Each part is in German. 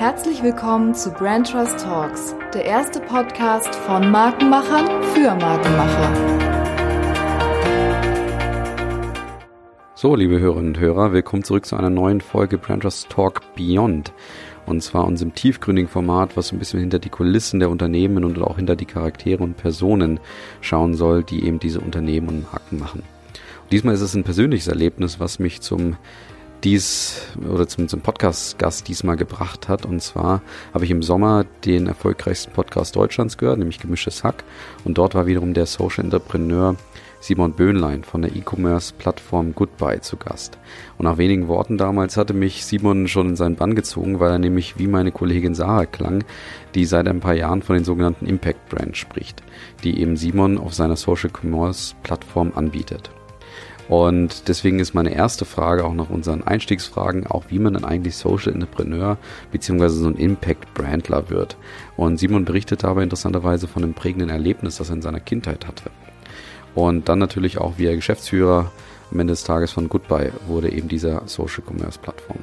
Herzlich willkommen zu Brand Trust Talks, der erste Podcast von Markenmachern für Markenmacher. So, liebe Hörerinnen und Hörer, willkommen zurück zu einer neuen Folge Brand Trust Talk Beyond. Und zwar unserem tiefgründigen Format, was so ein bisschen hinter die Kulissen der Unternehmen und auch hinter die Charaktere und Personen schauen soll, die eben diese Unternehmen und Marken machen. Diesmal ist es ein persönliches Erlebnis, was mich zum dies oder zum, zum Podcast-Gast diesmal gebracht hat. Und zwar habe ich im Sommer den erfolgreichsten Podcast Deutschlands gehört, nämlich Gemischtes Hack. Und dort war wiederum der Social Entrepreneur Simon Böhnlein von der E-Commerce-Plattform Goodbye zu Gast. Und nach wenigen Worten damals hatte mich Simon schon in seinen Bann gezogen, weil er nämlich wie meine Kollegin Sarah klang, die seit ein paar Jahren von den sogenannten Impact Brands spricht, die eben Simon auf seiner Social Commerce-Plattform anbietet. Und deswegen ist meine erste Frage auch nach unseren Einstiegsfragen auch, wie man dann eigentlich Social Entrepreneur beziehungsweise so ein Impact Brandler wird. Und Simon berichtet dabei interessanterweise von einem prägenden Erlebnis, das er in seiner Kindheit hatte. Und dann natürlich auch, wie er Geschäftsführer am Ende des Tages von Goodbye wurde, eben dieser Social Commerce Plattform.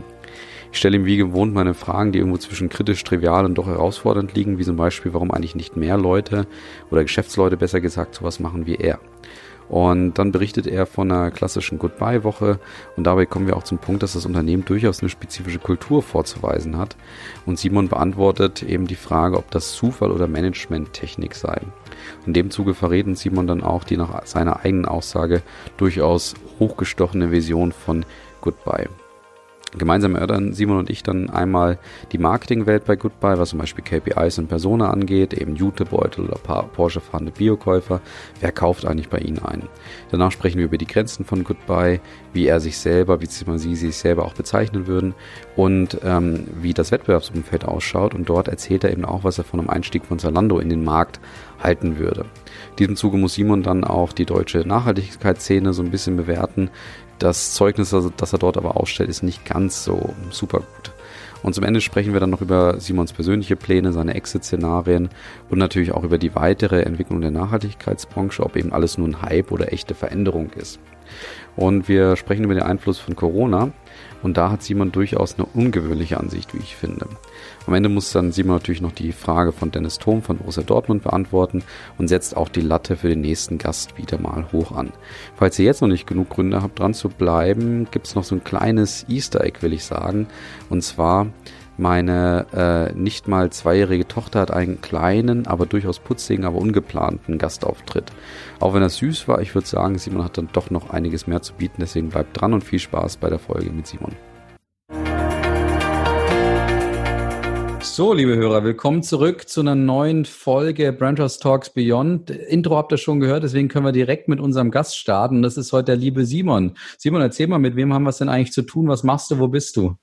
Ich stelle ihm wie gewohnt meine Fragen, die irgendwo zwischen kritisch, trivial und doch herausfordernd liegen, wie zum Beispiel, warum eigentlich nicht mehr Leute oder Geschäftsleute besser gesagt sowas machen wie er. Und dann berichtet er von einer klassischen Goodbye-Woche und dabei kommen wir auch zum Punkt, dass das Unternehmen durchaus eine spezifische Kultur vorzuweisen hat. Und Simon beantwortet eben die Frage, ob das Zufall oder Management-Technik sei. In dem Zuge verrät Simon dann auch die nach seiner eigenen Aussage durchaus hochgestochene Vision von Goodbye. Gemeinsam erörtern Simon und ich dann einmal die Marketingwelt bei Goodbye, was zum Beispiel KPIs und Persona angeht, eben Jutebeutel oder Porsche fahrende Biokäufer. Wer kauft eigentlich bei Ihnen ein? Danach sprechen wir über die Grenzen von Goodbye, wie er sich selber, wie sie sich selber auch bezeichnen würden und ähm, wie das Wettbewerbsumfeld ausschaut. Und dort erzählt er eben auch, was er von einem Einstieg von Zalando in den Markt halten würde. In diesem Zuge muss Simon dann auch die deutsche Nachhaltigkeitsszene so ein bisschen bewerten, das Zeugnis, das er dort aber ausstellt, ist nicht ganz so super gut. Und zum Ende sprechen wir dann noch über Simons persönliche Pläne, seine Exit-Szenarien und natürlich auch über die weitere Entwicklung der Nachhaltigkeitsbranche, ob eben alles nur ein Hype oder echte Veränderung ist. Und wir sprechen über den Einfluss von Corona. Und da hat Simon durchaus eine ungewöhnliche Ansicht, wie ich finde. Am Ende muss dann Simon natürlich noch die Frage von Dennis Thom von Borussia Dortmund beantworten und setzt auch die Latte für den nächsten Gast wieder mal hoch an. Falls ihr jetzt noch nicht genug Gründe habt, dran zu bleiben, gibt es noch so ein kleines Easter Egg, will ich sagen. Und zwar meine äh, nicht mal zweijährige Tochter hat einen kleinen, aber durchaus putzigen, aber ungeplanten Gastauftritt. Auch wenn er süß war, ich würde sagen, Simon hat dann doch noch einiges mehr zu bieten. Deswegen bleibt dran und viel Spaß bei der Folge mit Simon. So, liebe Hörer, willkommen zurück zu einer neuen Folge Brandhouse Talks Beyond. Intro habt ihr schon gehört, deswegen können wir direkt mit unserem Gast starten. Das ist heute der liebe Simon. Simon, erzähl mal, mit wem haben wir es denn eigentlich zu tun? Was machst du? Wo bist du?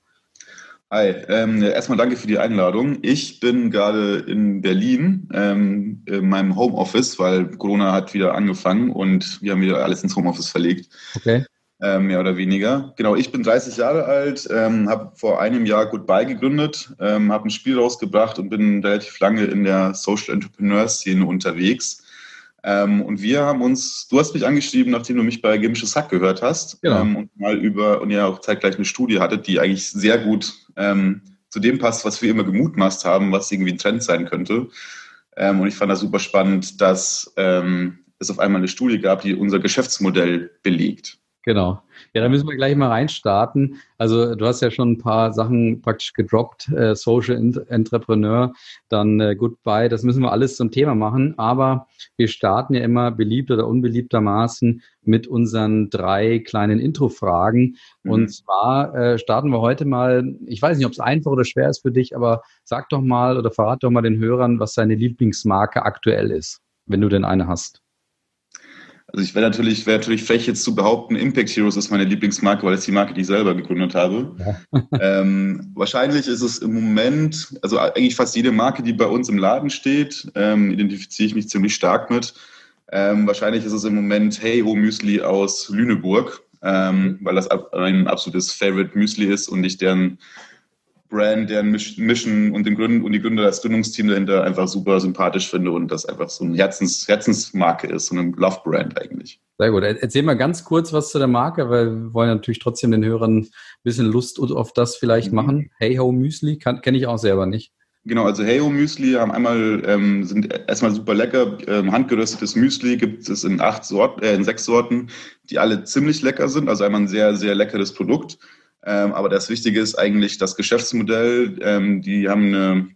Hi, ähm, erstmal danke für die Einladung. Ich bin gerade in Berlin, ähm, in meinem Homeoffice, weil Corona hat wieder angefangen und wir haben wieder alles ins Homeoffice verlegt. Okay. Ähm, mehr oder weniger. Genau, ich bin 30 Jahre alt, ähm, habe vor einem Jahr Goodbye gegründet, ähm, habe ein Spiel rausgebracht und bin relativ lange in der Social Entrepreneur Szene unterwegs. Ähm, und wir haben uns, du hast mich angeschrieben, nachdem du mich bei Gemisches Hack gehört hast. Genau. Ähm, und mal über, und ja auch zeitgleich eine Studie hattet, die eigentlich sehr gut ähm, zu dem passt, was wir immer gemutmaßt haben, was irgendwie ein Trend sein könnte. Ähm, und ich fand das super spannend, dass es auf einmal eine Studie gab, die unser Geschäftsmodell belegt. Genau. Ja, da müssen wir gleich mal reinstarten. Also du hast ja schon ein paar Sachen praktisch gedroppt, äh, Social Entrepreneur, dann äh, Goodbye, das müssen wir alles zum Thema machen. Aber wir starten ja immer beliebt oder unbeliebtermaßen mit unseren drei kleinen Intro-Fragen. Mhm. Und zwar äh, starten wir heute mal, ich weiß nicht, ob es einfach oder schwer ist für dich, aber sag doch mal oder verrat doch mal den Hörern, was deine Lieblingsmarke aktuell ist, wenn du denn eine hast. Also ich wäre natürlich, wäre natürlich frech jetzt zu behaupten, Impact Heroes ist meine Lieblingsmarke, weil es die Marke, die ich selber gegründet habe. Ja. ähm, wahrscheinlich ist es im Moment, also eigentlich fast jede Marke, die bei uns im Laden steht, ähm, identifiziere ich mich ziemlich stark mit. Ähm, wahrscheinlich ist es im Moment Hey Ho Müsli aus Lüneburg, ähm, weil das ein absolutes Favorite Müsli ist und ich deren Brand, deren Mission und den Gründen und die Gründer, das Gründungsteam dahinter einfach super sympathisch finde und das einfach so eine Herzens, Herzensmarke ist, so eine Love-Brand eigentlich. Sehr gut. Erzähl mal ganz kurz was zu der Marke, weil wir wollen natürlich trotzdem den Hörern ein bisschen Lust auf das vielleicht mhm. machen. Hey Ho Müsli kenne ich auch selber nicht. Genau, also Heyo Müsli haben einmal ähm, sind erstmal super lecker. Ähm, handgeröstetes Müsli gibt es in acht Sorten, äh, in sechs Sorten, die alle ziemlich lecker sind. Also einmal ein sehr sehr leckeres Produkt. Ähm, aber das Wichtige ist eigentlich das Geschäftsmodell. Ähm, die haben eine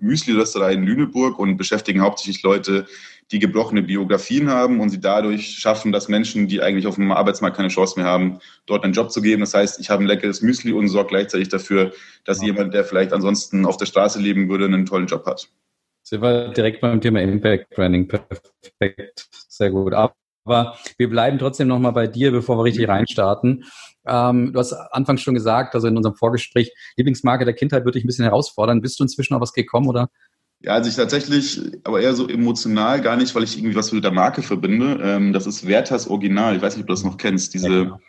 Müsli-Rösterei in Lüneburg und beschäftigen hauptsächlich Leute, die gebrochene Biografien haben und sie dadurch schaffen, dass Menschen, die eigentlich auf dem Arbeitsmarkt keine Chance mehr haben, dort einen Job zu geben. Das heißt, ich habe ein leckeres Müsli und sorge gleichzeitig dafür, dass ja. jemand, der vielleicht ansonsten auf der Straße leben würde, einen tollen Job hat. Sind wir direkt beim Thema Impact Branding. Perfekt. Sehr gut. Aber wir bleiben trotzdem nochmal bei dir, bevor wir richtig reinstarten. Ähm, du hast anfangs schon gesagt, also in unserem Vorgespräch, Lieblingsmarke der Kindheit würde dich ein bisschen herausfordern. Bist du inzwischen auf was gekommen oder ja, also ich tatsächlich, aber eher so emotional, gar nicht, weil ich irgendwie was mit der Marke verbinde. Ähm, das ist Werthers Original. Ich weiß nicht, ob du das noch kennst. Diese ja, genau.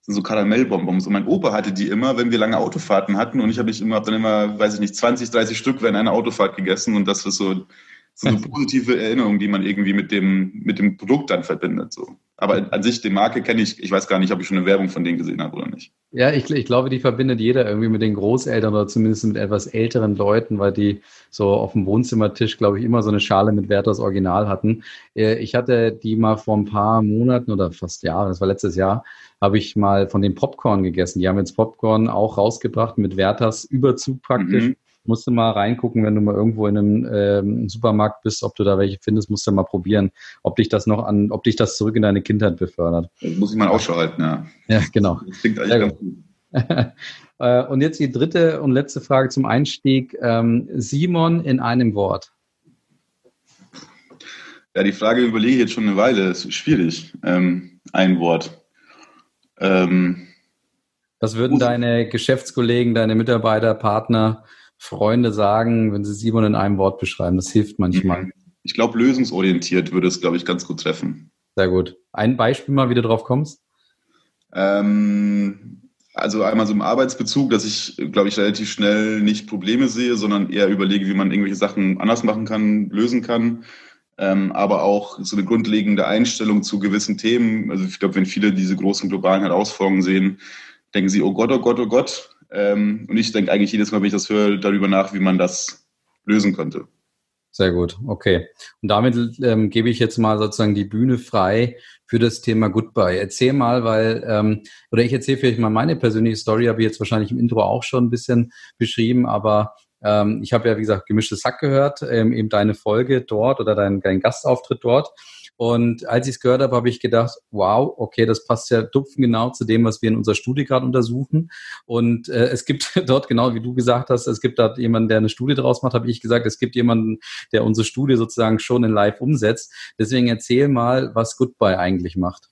sind so Karamellbonbons. Und mein Opa hatte die immer, wenn wir lange Autofahrten hatten. Und ich habe ich immer, hab dann immer, weiß ich nicht, 20, 30 Stück während einer Autofahrt gegessen. Und das ist so so eine positive Erinnerung, die man irgendwie mit dem, mit dem Produkt dann verbindet. So. Aber an sich, die Marke kenne ich, ich weiß gar nicht, ob ich schon eine Werbung von denen gesehen habe oder nicht. Ja, ich, ich glaube, die verbindet jeder irgendwie mit den Großeltern oder zumindest mit etwas älteren Leuten, weil die so auf dem Wohnzimmertisch, glaube ich, immer so eine Schale mit Werthers Original hatten. Äh, ich hatte die mal vor ein paar Monaten oder fast Jahren, das war letztes Jahr, habe ich mal von den Popcorn gegessen. Die haben jetzt Popcorn auch rausgebracht mit Werthers Überzug praktisch. Mhm musst du mal reingucken, wenn du mal irgendwo in einem ähm, Supermarkt bist, ob du da welche findest, musst du mal probieren, ob dich das noch an, ob dich das zurück in deine Kindheit befördert. Das muss ich mal Ausschau halten, ja. Ja, genau. Das klingt eigentlich ganz gut. Äh, und jetzt die dritte und letzte Frage zum Einstieg. Ähm, Simon in einem Wort. Ja, die Frage überlege ich jetzt schon eine Weile. Das ist schwierig. Ähm, ein Wort. Ähm, Was würden deine Geschäftskollegen, deine Mitarbeiter, Partner Freunde sagen, wenn sie Simon in einem Wort beschreiben. Das hilft manchmal. Mhm. Ich glaube, lösungsorientiert würde es, glaube ich, ganz gut treffen. Sehr gut. Ein Beispiel mal, wie du drauf kommst? Ähm, also einmal so im Arbeitsbezug, dass ich, glaube ich, relativ schnell nicht Probleme sehe, sondern eher überlege, wie man irgendwelche Sachen anders machen kann, lösen kann. Ähm, aber auch so eine grundlegende Einstellung zu gewissen Themen. Also ich glaube, wenn viele diese großen globalen Herausforderungen sehen, denken sie, oh Gott, oh Gott, oh Gott. Ähm, und ich denke eigentlich jedes Mal, wenn ich das höre, darüber nach, wie man das lösen könnte. Sehr gut, okay. Und damit ähm, gebe ich jetzt mal sozusagen die Bühne frei für das Thema Goodbye. Erzähl mal, weil, ähm, oder ich erzähle vielleicht mal meine persönliche Story, habe ich jetzt wahrscheinlich im Intro auch schon ein bisschen beschrieben, aber ähm, ich habe ja, wie gesagt, gemischtes Hack gehört, ähm, eben deine Folge dort oder dein, dein Gastauftritt dort. Und als ich es gehört habe, habe ich gedacht, wow, okay, das passt ja dupfengenau zu dem, was wir in unserer Studie gerade untersuchen. Und äh, es gibt dort, genau wie du gesagt hast, es gibt da jemanden, der eine Studie draus macht, habe ich gesagt, es gibt jemanden, der unsere Studie sozusagen schon in Live umsetzt. Deswegen erzähl mal, was Goodbye eigentlich macht.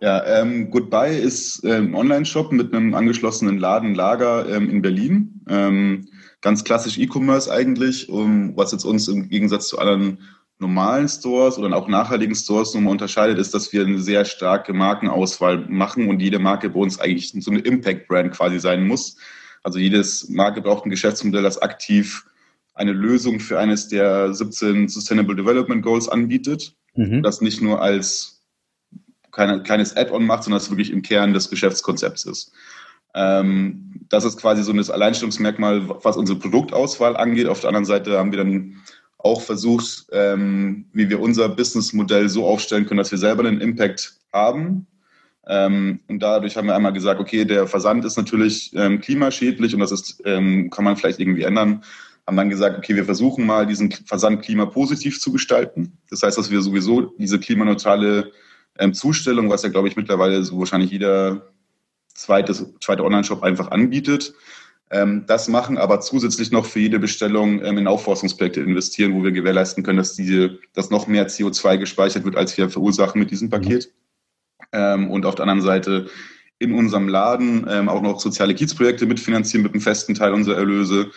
Ja, ähm, Goodbye ist ein ähm, Online-Shop mit einem angeschlossenen Ladenlager ähm, in Berlin. Ähm, ganz klassisch E-Commerce eigentlich, um, was jetzt uns im Gegensatz zu anderen normalen Stores oder auch nachhaltigen Stores nochmal unterscheidet, ist, dass wir eine sehr starke Markenauswahl machen und jede Marke bei uns eigentlich so eine Impact-Brand quasi sein muss. Also jedes Marke braucht ein Geschäftsmodell, das aktiv eine Lösung für eines der 17 Sustainable Development Goals anbietet. Mhm. Das nicht nur als keine, kleines Add-on macht, sondern das wirklich im Kern des Geschäftskonzepts ist. Ähm, das ist quasi so ein Alleinstellungsmerkmal, was unsere Produktauswahl angeht. Auf der anderen Seite haben wir dann auch versucht, ähm, wie wir unser Businessmodell so aufstellen können, dass wir selber einen Impact haben. Ähm, und dadurch haben wir einmal gesagt, okay, der Versand ist natürlich ähm, klimaschädlich und das ist, ähm, kann man vielleicht irgendwie ändern. Haben dann gesagt, okay, wir versuchen mal diesen Versand klimapositiv zu gestalten. Das heißt, dass wir sowieso diese klimaneutrale ähm, Zustellung, was ja, glaube ich, mittlerweile so wahrscheinlich jeder zweite, zweite Online-Shop einfach anbietet, das machen, aber zusätzlich noch für jede Bestellung ähm, in Aufforstungsprojekte investieren, wo wir gewährleisten können, dass diese, dass noch mehr CO2 gespeichert wird, als wir verursachen mit diesem Paket. Mhm. und auf der anderen Seite in unserem Laden ähm, auch noch soziale Kiezprojekte mitfinanzieren mit einem festen Teil unserer Erlöse.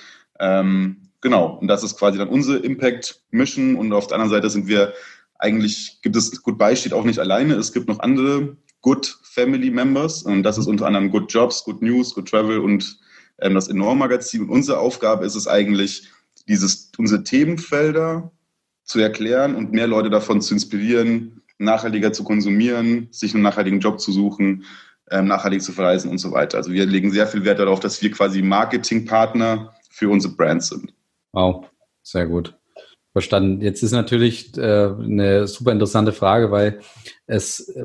genau, und das ist quasi dann unsere Impact-Mission. Und auf der anderen Seite sind wir eigentlich, gibt es, Goodbye steht auch nicht alleine. Es gibt noch andere Good Family Members. Und das ist unter anderem Good Jobs, Good News, Good Travel und ähm, das Enorm-Magazin. Und unsere Aufgabe ist es eigentlich, dieses, unsere Themenfelder zu erklären und mehr Leute davon zu inspirieren, nachhaltiger zu konsumieren, sich einen nachhaltigen Job zu suchen, ähm, nachhaltig zu verreisen und so weiter. Also wir legen sehr viel Wert darauf, dass wir quasi Marketingpartner für unsere Brands sind. Wow, sehr gut. Verstanden. Jetzt ist natürlich äh, eine super interessante Frage, weil es äh,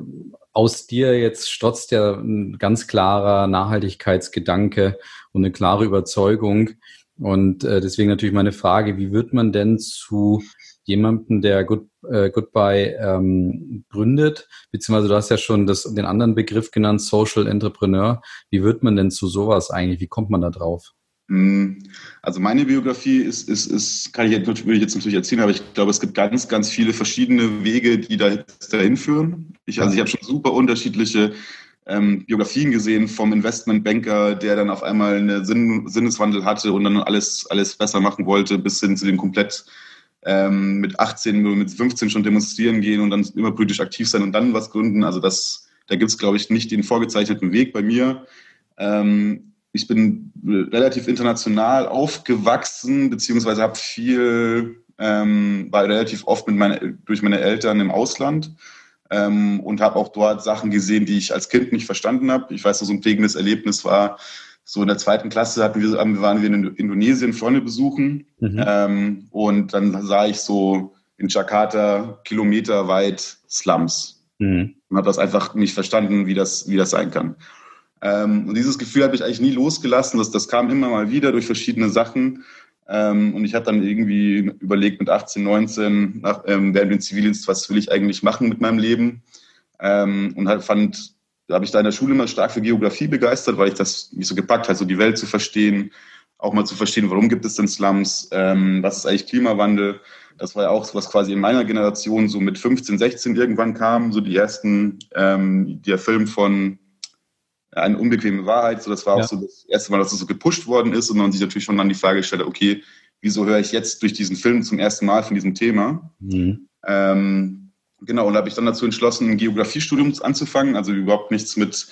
aus dir jetzt stotzt ja ein ganz klarer Nachhaltigkeitsgedanke und eine klare Überzeugung. Und äh, deswegen natürlich meine Frage, wie wird man denn zu jemandem, der Good, äh, Goodbye ähm, gründet, beziehungsweise du hast ja schon das, den anderen Begriff genannt, Social Entrepreneur. Wie wird man denn zu sowas eigentlich? Wie kommt man da drauf? Hm, also meine Biografie ist, ist, ist kann ich jetzt, würde ich jetzt natürlich erzählen, aber ich glaube, es gibt ganz, ganz viele verschiedene Wege, die da dahin führen. Ich, also ich habe schon super unterschiedliche ähm, Biografien gesehen vom Investmentbanker, der dann auf einmal einen Sinn, Sinneswandel hatte und dann alles, alles besser machen wollte, bis hin zu dem komplett ähm, mit 18, mit 15 schon demonstrieren gehen und dann immer politisch aktiv sein und dann was gründen. Also das, da gibt es, glaube ich, nicht den vorgezeichneten Weg bei mir. Ähm, ich bin relativ international aufgewachsen, beziehungsweise habe viel, ähm, war relativ oft mit meine, durch meine Eltern im Ausland ähm, und habe auch dort Sachen gesehen, die ich als Kind nicht verstanden habe. Ich weiß noch, so ein prägendes Erlebnis war, so in der zweiten Klasse hatten wir, waren wir in Indonesien Freunde besuchen mhm. ähm, und dann sah ich so in Jakarta kilometerweit Slums mhm. und habe das einfach nicht verstanden, wie das, wie das sein kann. Ähm, und dieses Gefühl habe ich eigentlich nie losgelassen. Das, das kam immer mal wieder durch verschiedene Sachen. Ähm, und ich habe dann irgendwie überlegt mit 18, 19, nach, ähm, während dem Zivildienst, was will ich eigentlich machen mit meinem Leben? Ähm, und halt fand da habe ich da in der Schule immer stark für Geografie begeistert, weil ich das mich so gepackt hat, so die Welt zu verstehen, auch mal zu verstehen, warum gibt es denn Slums, ähm, was ist eigentlich Klimawandel. Das war ja auch so was quasi in meiner Generation so mit 15, 16 irgendwann kam, so die ersten, ähm, der Film von eine unbequeme Wahrheit. So, das war ja. auch so das erste Mal, dass das so gepusht worden ist und man sich natürlich schon dann die Frage gestellt hat, okay, wieso höre ich jetzt durch diesen Film zum ersten Mal von diesem Thema? Mhm. Ähm, Genau, und da habe ich dann dazu entschlossen, ein Geografiestudium anzufangen, also überhaupt nichts mit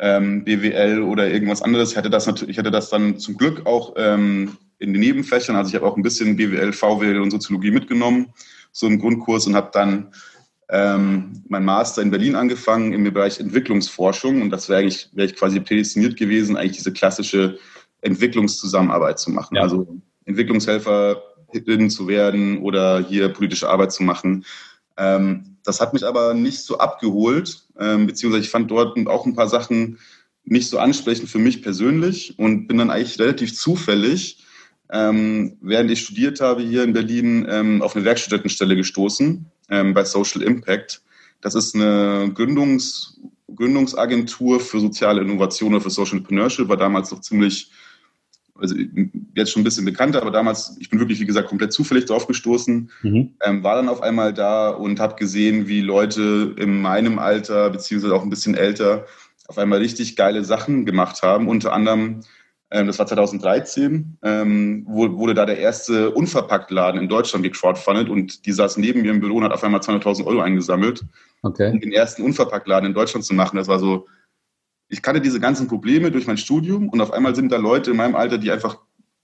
ähm, BWL oder irgendwas anderes. Ich hatte das natürlich, ich hatte das dann zum Glück auch ähm, in den Nebenfächern. Also ich habe auch ein bisschen BWL, VWL und Soziologie mitgenommen, so einen Grundkurs und habe dann ähm, mein Master in Berlin angefangen im Bereich Entwicklungsforschung und das wäre eigentlich wäre ich quasi prädestiniert gewesen, eigentlich diese klassische Entwicklungszusammenarbeit zu machen. Ja. Also Entwicklungshelferin zu werden oder hier politische Arbeit zu machen. Ähm, das hat mich aber nicht so abgeholt, ähm, beziehungsweise ich fand dort auch ein paar Sachen nicht so ansprechend für mich persönlich und bin dann eigentlich relativ zufällig, ähm, während ich studiert habe hier in Berlin, ähm, auf eine Werkstudentenstelle gestoßen ähm, bei Social Impact. Das ist eine Gründungs Gründungsagentur für soziale Innovation oder für Social Entrepreneurship, war damals noch ziemlich also jetzt schon ein bisschen bekannter, aber damals, ich bin wirklich, wie gesagt, komplett zufällig drauf gestoßen, mhm. ähm, war dann auf einmal da und habe gesehen, wie Leute in meinem Alter, beziehungsweise auch ein bisschen älter, auf einmal richtig geile Sachen gemacht haben. Unter anderem, das war 2013, ähm, wurde da der erste Unverpacktladen in Deutschland gecrowdfundet und die saß neben mir im Büro und hat auf einmal 200.000 Euro eingesammelt, okay. um den ersten Unverpacktladen in Deutschland zu machen. Das war so ich kannte diese ganzen Probleme durch mein Studium und auf einmal sind da Leute in meinem Alter, die einfach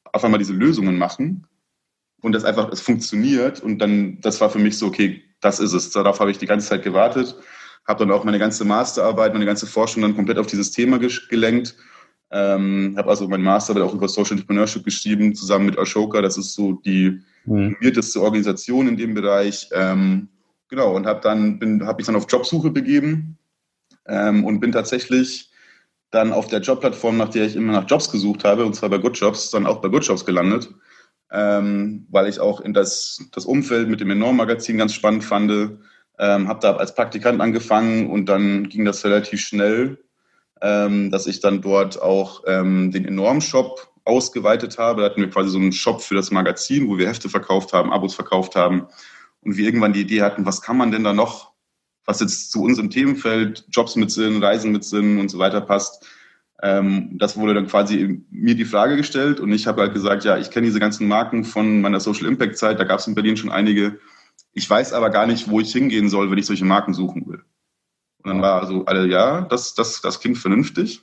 auf einmal diese Lösungen machen und das einfach, es funktioniert und dann, das war für mich so, okay, das ist es. Darauf habe ich die ganze Zeit gewartet, habe dann auch meine ganze Masterarbeit, meine ganze Forschung dann komplett auf dieses Thema gelenkt. Ähm, habe also mein Masterarbeit auch über Social Entrepreneurship geschrieben, zusammen mit Ashoka. Das ist so die mhm. Organisation in dem Bereich. Ähm, genau, und habe dann bin, habe mich dann auf Jobsuche begeben ähm, und bin tatsächlich dann auf der Jobplattform, nach der ich immer nach Jobs gesucht habe, und zwar bei Good Jobs, dann auch bei Good Jobs gelandet, ähm, weil ich auch in das, das Umfeld mit dem Enorm-Magazin ganz spannend fand. Ähm, habe da als Praktikant angefangen und dann ging das relativ schnell, ähm, dass ich dann dort auch ähm, den Enorm-Shop ausgeweitet habe. Da hatten wir quasi so einen Shop für das Magazin, wo wir Hefte verkauft haben, Abos verkauft haben und wir irgendwann die Idee hatten, was kann man denn da noch was jetzt zu unserem Themenfeld, Jobs mit Sinn, Reisen mit Sinn und so weiter passt. Ähm, das wurde dann quasi mir die Frage gestellt und ich habe halt gesagt, ja, ich kenne diese ganzen Marken von meiner Social Impact Zeit, da gab es in Berlin schon einige. Ich weiß aber gar nicht, wo ich hingehen soll, wenn ich solche Marken suchen will. Und dann war also alle, ja, das, das, das klingt vernünftig.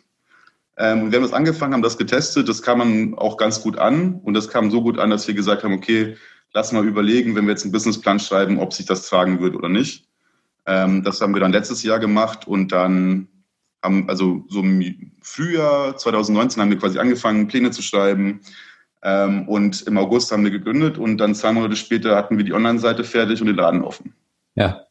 Ähm, und wir haben das angefangen, haben das getestet, das kam man auch ganz gut an und das kam so gut an, dass wir gesagt haben, okay, lass mal überlegen, wenn wir jetzt einen Businessplan schreiben, ob sich das tragen wird oder nicht. Ähm, das haben wir dann letztes Jahr gemacht und dann haben, also so im Frühjahr 2019 haben wir quasi angefangen, Pläne zu schreiben. Ähm, und im August haben wir gegründet und dann zwei Monate später hatten wir die Online-Seite fertig und den Laden offen. Ja.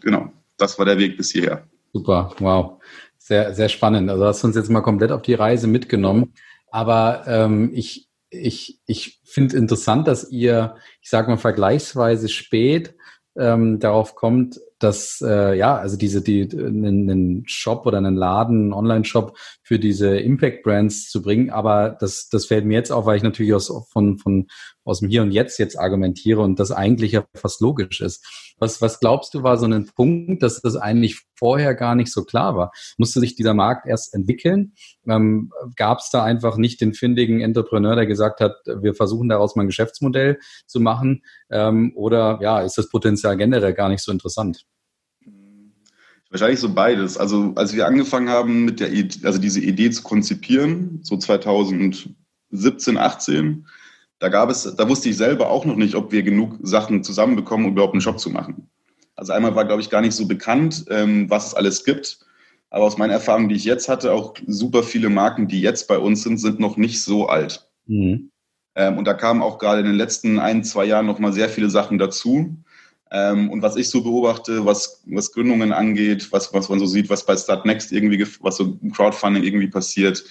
Genau. Das war der Weg bis hierher. Super, wow. Sehr, sehr spannend. Also hast du uns jetzt mal komplett auf die Reise mitgenommen. Aber ähm, ich, ich, ich finde interessant, dass ihr, ich sage mal, vergleichsweise spät ähm, darauf kommt, dass äh, ja, also diese die einen, einen Shop oder einen Laden, einen Online-Shop für diese Impact-Brands zu bringen. Aber das das fällt mir jetzt auf, weil ich natürlich aus von von aus dem Hier und Jetzt jetzt argumentiere und das eigentlich ja fast logisch ist. Was was glaubst du war so ein Punkt, dass das eigentlich vorher gar nicht so klar war? Musste sich dieser Markt erst entwickeln? Ähm, Gab es da einfach nicht den findigen Entrepreneur, der gesagt hat, wir versuchen daraus mal ein Geschäftsmodell zu machen? Ähm, oder ja, ist das Potenzial generell gar nicht so interessant? Wahrscheinlich so beides. Also als wir angefangen haben, mit der Idee, also diese Idee zu konzipieren, so 2017, 18, da gab es, da wusste ich selber auch noch nicht, ob wir genug Sachen zusammenbekommen, um überhaupt einen Shop zu machen. Also einmal war, glaube ich, gar nicht so bekannt, ähm, was es alles gibt. Aber aus meiner Erfahrung, die ich jetzt hatte, auch super viele Marken, die jetzt bei uns sind, sind noch nicht so alt. Mhm. Ähm, und da kamen auch gerade in den letzten ein, zwei Jahren noch mal sehr viele Sachen dazu. Ähm, und was ich so beobachte, was, was Gründungen angeht, was, was man so sieht, was bei Startnext irgendwie, was so Crowdfunding irgendwie passiert,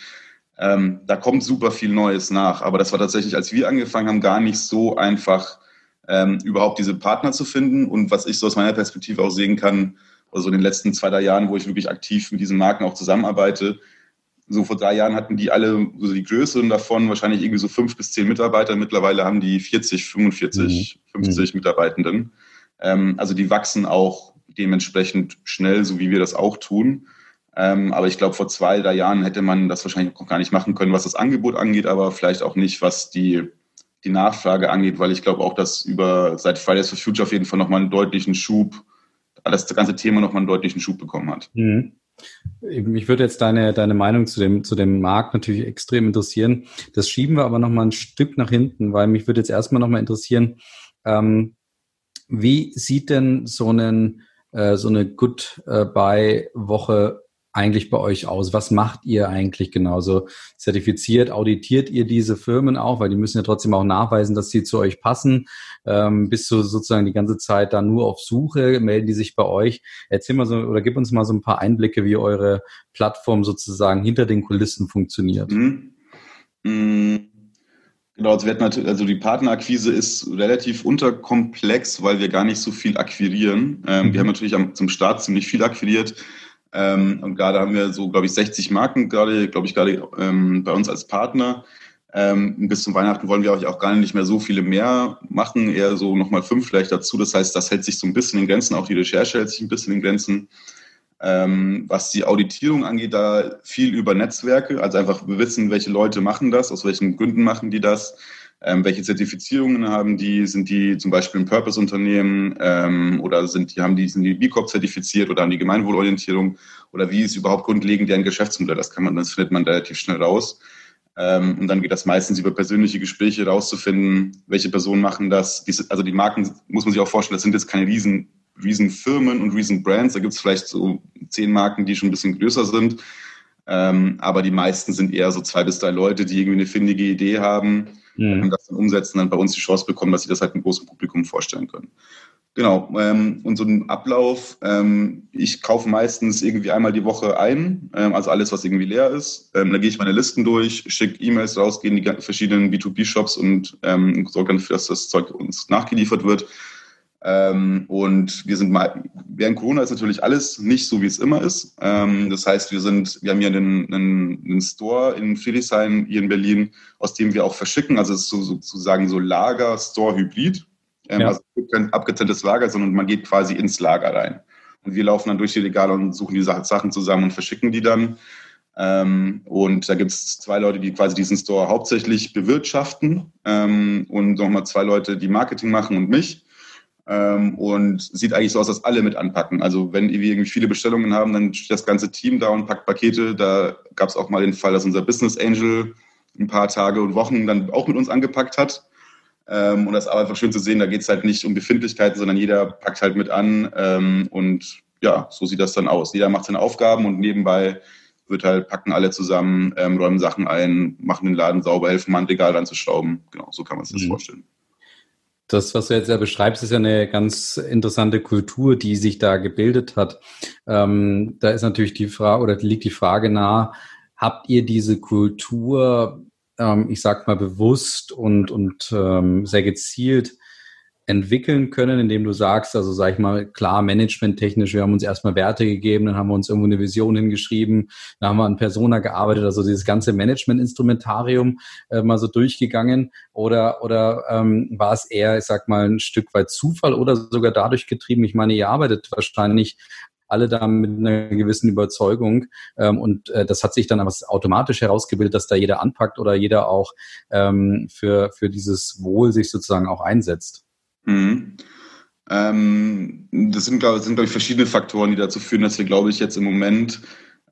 ähm, da kommt super viel Neues nach. Aber das war tatsächlich, als wir angefangen haben, gar nicht so einfach, ähm, überhaupt diese Partner zu finden. Und was ich so aus meiner Perspektive auch sehen kann, also in den letzten zwei, drei Jahren, wo ich wirklich aktiv mit diesen Marken auch zusammenarbeite, so vor drei Jahren hatten die alle, so die größeren davon, wahrscheinlich irgendwie so fünf bis zehn Mitarbeiter. Mittlerweile haben die 40, 45, mhm. 50 mhm. Mitarbeitenden. Ähm, also die wachsen auch dementsprechend schnell, so wie wir das auch tun. Ähm, aber ich glaube, vor zwei, drei Jahren hätte man das wahrscheinlich auch gar nicht machen können, was das Angebot angeht, aber vielleicht auch nicht, was die, die Nachfrage angeht, weil ich glaube auch, dass über seit Fridays for Future auf jeden Fall nochmal einen deutlichen Schub, das ganze Thema nochmal einen deutlichen Schub bekommen hat. Mhm. Mich würde jetzt deine, deine Meinung zu dem, zu dem Markt natürlich extrem interessieren. Das schieben wir aber nochmal ein Stück nach hinten, weil mich würde jetzt erstmal nochmal interessieren, ähm, wie sieht denn so, einen, äh, so eine Goodbye-Woche eigentlich bei euch aus? Was macht ihr eigentlich genauso? Zertifiziert, auditiert ihr diese Firmen auch? Weil die müssen ja trotzdem auch nachweisen, dass sie zu euch passen. Ähm, bist du sozusagen die ganze Zeit da nur auf Suche? Melden die sich bei euch? Erzähl mal so oder gib uns mal so ein paar Einblicke, wie eure Plattform sozusagen hinter den Kulissen funktioniert. Mhm. Mhm. Genau, also, wir hatten also die Partnerakquise ist relativ unterkomplex, weil wir gar nicht so viel akquirieren. Ähm, mhm. Wir haben natürlich am, zum Start ziemlich viel akquiriert. Ähm, und gerade haben wir so, glaube ich, 60 Marken gerade, glaube ich, gerade ähm, bei uns als Partner. Ähm, bis zum Weihnachten wollen wir auch gar nicht mehr so viele mehr machen, eher so nochmal fünf vielleicht dazu. Das heißt, das hält sich so ein bisschen in Grenzen, auch die Recherche hält sich ein bisschen in Grenzen. Ähm, was die Auditierung angeht, da viel über Netzwerke, also einfach wissen, welche Leute machen das, aus welchen Gründen machen die das, ähm, welche Zertifizierungen haben die, sind die zum Beispiel ein Purpose-Unternehmen ähm, oder sind die, haben die, sind die B Corp zertifiziert oder haben die Gemeinwohlorientierung oder wie ist überhaupt grundlegend deren Geschäftsmodell? Das kann man, das findet man relativ schnell raus. Ähm, und dann geht das meistens über persönliche Gespräche rauszufinden, welche Personen machen das. also die Marken muss man sich auch vorstellen, das sind jetzt keine riesen Riesenfirmen und Riesenbrands. Da gibt es vielleicht so zehn Marken, die schon ein bisschen größer sind. Ähm, aber die meisten sind eher so zwei bis drei Leute, die irgendwie eine findige Idee haben mhm. und das dann umsetzen, dann bei uns die Chance bekommen, dass sie das halt einem großen Publikum vorstellen können. Genau, ähm, und so ein Ablauf, ähm, ich kaufe meistens irgendwie einmal die Woche ein, ähm, also alles, was irgendwie leer ist. Ähm, dann gehe ich meine Listen durch, schicke E-Mails raus, gehe in die verschiedenen B2B-Shops und ähm, sorge dann dafür, dass das Zeug uns nachgeliefert wird. Ähm, und wir sind mal, während Corona ist natürlich alles nicht so, wie es immer ist. Ähm, das heißt, wir sind, wir haben hier einen, einen, einen Store in Friedrichshain hier in Berlin, aus dem wir auch verschicken. Also es ist so, sozusagen so Lager-Store-Hybrid. Ähm, ja. Also kein abgetrenntes Lager, sondern man geht quasi ins Lager rein. Und wir laufen dann durch die Regale und suchen die Sachen zusammen und verschicken die dann. Ähm, und da gibt es zwei Leute, die quasi diesen Store hauptsächlich bewirtschaften ähm, und nochmal zwei Leute, die Marketing machen und mich. Ähm, und sieht eigentlich so aus, dass alle mit anpacken. Also wenn wir irgendwie viele Bestellungen haben, dann steht das ganze Team da und packt Pakete. Da gab es auch mal den Fall, dass unser Business Angel ein paar Tage und Wochen dann auch mit uns angepackt hat. Ähm, und das ist aber einfach schön zu sehen, da geht es halt nicht um Befindlichkeiten, sondern jeder packt halt mit an. Ähm, und ja, so sieht das dann aus. Jeder macht seine Aufgaben und nebenbei wird halt, packen alle zusammen, ähm, räumen Sachen ein, machen den Laden sauber, helfen mal ein Regal anzuschrauben. Genau, so kann man sich das mhm. vorstellen. Das, was du jetzt ja beschreibst, ist ja eine ganz interessante Kultur, die sich da gebildet hat. Ähm, da ist natürlich die Frage oder liegt die Frage nahe, habt ihr diese Kultur, ähm, ich sag mal, bewusst und, und ähm, sehr gezielt entwickeln können, indem du sagst, also sag ich mal, klar, managementtechnisch, wir haben uns erstmal Werte gegeben, dann haben wir uns irgendwo eine Vision hingeschrieben, dann haben wir an Persona gearbeitet, also dieses ganze Management-Instrumentarium äh, mal so durchgegangen oder, oder ähm, war es eher, ich sag mal, ein Stück weit Zufall oder sogar dadurch getrieben? Ich meine, ihr arbeitet wahrscheinlich alle da mit einer gewissen Überzeugung. Ähm, und äh, das hat sich dann aber automatisch herausgebildet, dass da jeder anpackt oder jeder auch ähm, für, für dieses Wohl sich sozusagen auch einsetzt. Mhm. Ähm, das sind, glaube glaub ich, verschiedene Faktoren, die dazu führen, dass wir, glaube ich, jetzt im Moment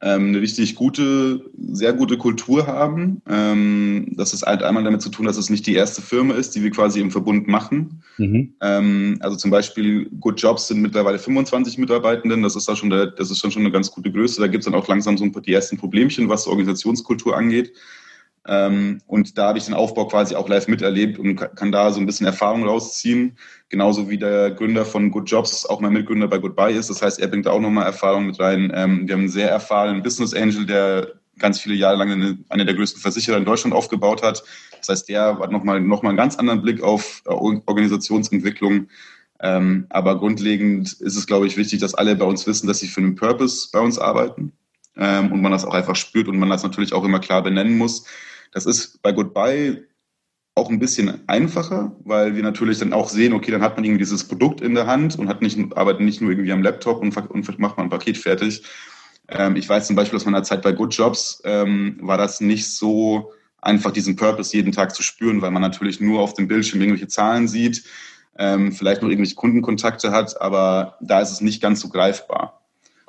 ähm, eine richtig gute, sehr gute Kultur haben. Ähm, das ist halt einmal damit zu tun, dass es nicht die erste Firma ist, die wir quasi im Verbund machen. Mhm. Ähm, also zum Beispiel Good Jobs sind mittlerweile 25 Mitarbeitenden. Das ist da schon, der, das ist dann schon eine ganz gute Größe. Da gibt es dann auch langsam so ein paar die ersten Problemchen, was Organisationskultur angeht. Ähm, und da habe ich den Aufbau quasi auch live miterlebt und kann da so ein bisschen Erfahrung rausziehen. Genauso wie der Gründer von Good Jobs auch mein Mitgründer bei Goodbye ist. Das heißt, er bringt da auch nochmal Erfahrung mit rein. Ähm, wir haben einen sehr erfahrenen Business Angel, der ganz viele Jahre lang eine, eine der größten Versicherer in Deutschland aufgebaut hat. Das heißt, der hat nochmal noch mal einen ganz anderen Blick auf äh, Organisationsentwicklung. Ähm, aber grundlegend ist es, glaube ich, wichtig, dass alle bei uns wissen, dass sie für einen Purpose bei uns arbeiten. Ähm, und man das auch einfach spürt und man das natürlich auch immer klar benennen muss. Das ist bei Goodbye auch ein bisschen einfacher, weil wir natürlich dann auch sehen, okay, dann hat man irgendwie dieses Produkt in der Hand und hat nicht, arbeitet nicht nur irgendwie am Laptop und, und macht mal ein Paket fertig. Ähm, ich weiß zum Beispiel aus meiner Zeit bei Good Jobs ähm, war das nicht so einfach, diesen Purpose jeden Tag zu spüren, weil man natürlich nur auf dem Bildschirm irgendwelche Zahlen sieht, ähm, vielleicht noch irgendwelche Kundenkontakte hat, aber da ist es nicht ganz so greifbar.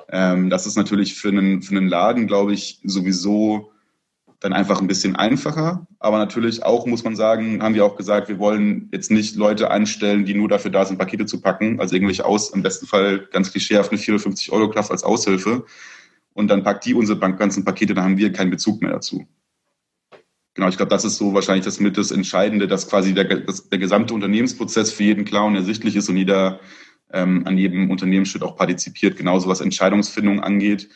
Ähm, das ist natürlich für einen, für einen Laden, glaube ich, sowieso dann einfach ein bisschen einfacher. Aber natürlich auch, muss man sagen, haben wir auch gesagt, wir wollen jetzt nicht Leute anstellen, die nur dafür da sind, Pakete zu packen. Also irgendwelche aus, im besten Fall ganz klischeehaft eine 450 Euro Kraft als Aushilfe. Und dann packt die unsere ganzen Pakete, dann haben wir keinen Bezug mehr dazu. Genau, ich glaube, das ist so wahrscheinlich das mit das Entscheidende, dass quasi der, das, der gesamte Unternehmensprozess für jeden klar und ersichtlich ist und jeder ähm, an jedem Unternehmensschritt auch partizipiert, genauso was Entscheidungsfindung angeht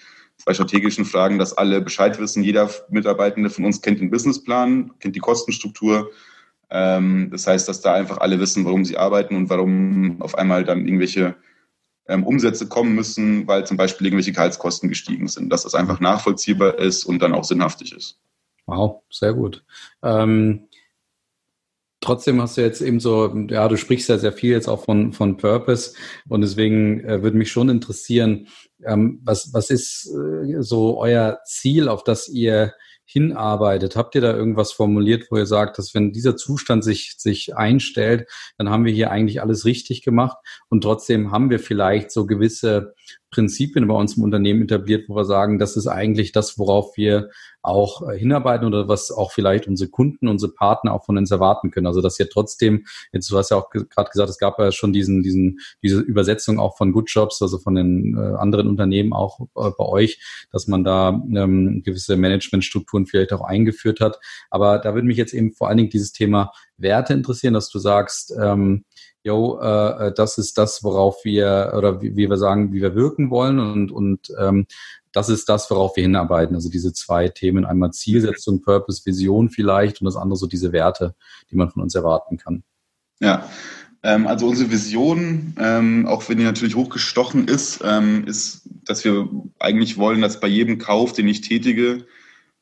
bei strategischen Fragen, dass alle Bescheid wissen. Jeder Mitarbeitende von uns kennt den Businessplan, kennt die Kostenstruktur. Ähm, das heißt, dass da einfach alle wissen, warum sie arbeiten und warum auf einmal dann irgendwelche ähm, Umsätze kommen müssen, weil zum Beispiel irgendwelche Gehaltskosten gestiegen sind. Dass das einfach nachvollziehbar ist und dann auch sinnhaftig ist. Wow, sehr gut. Ähm, trotzdem hast du jetzt eben so, ja, du sprichst ja sehr viel jetzt auch von, von Purpose und deswegen äh, würde mich schon interessieren, ähm, was, was ist äh, so euer Ziel, auf das ihr hinarbeitet? Habt ihr da irgendwas formuliert, wo ihr sagt, dass wenn dieser Zustand sich, sich einstellt, dann haben wir hier eigentlich alles richtig gemacht und trotzdem haben wir vielleicht so gewisse Prinzipien bei uns im Unternehmen etabliert, wo wir sagen, das ist eigentlich das, worauf wir auch äh, hinarbeiten oder was auch vielleicht unsere Kunden, unsere Partner auch von uns erwarten können. Also dass ihr trotzdem, jetzt du hast ja auch gerade gesagt, es gab ja schon diesen, diesen, diese Übersetzung auch von Good Jobs, also von den äh, anderen Unternehmen auch äh, bei euch, dass man da ähm, gewisse Managementstrukturen vielleicht auch eingeführt hat. Aber da würde mich jetzt eben vor allen Dingen dieses Thema Werte interessieren, dass du sagst, ähm, yo, äh, äh, das ist das, worauf wir oder wie, wie wir sagen, wie wir wirken wollen und, und ähm, das ist das, worauf wir hinarbeiten. Also diese zwei Themen, einmal Zielsetzung, Purpose, Vision vielleicht und das andere so diese Werte, die man von uns erwarten kann. Ja, ähm, also unsere Vision, ähm, auch wenn die natürlich hochgestochen ist, ähm, ist, dass wir eigentlich wollen, dass bei jedem Kauf, den ich tätige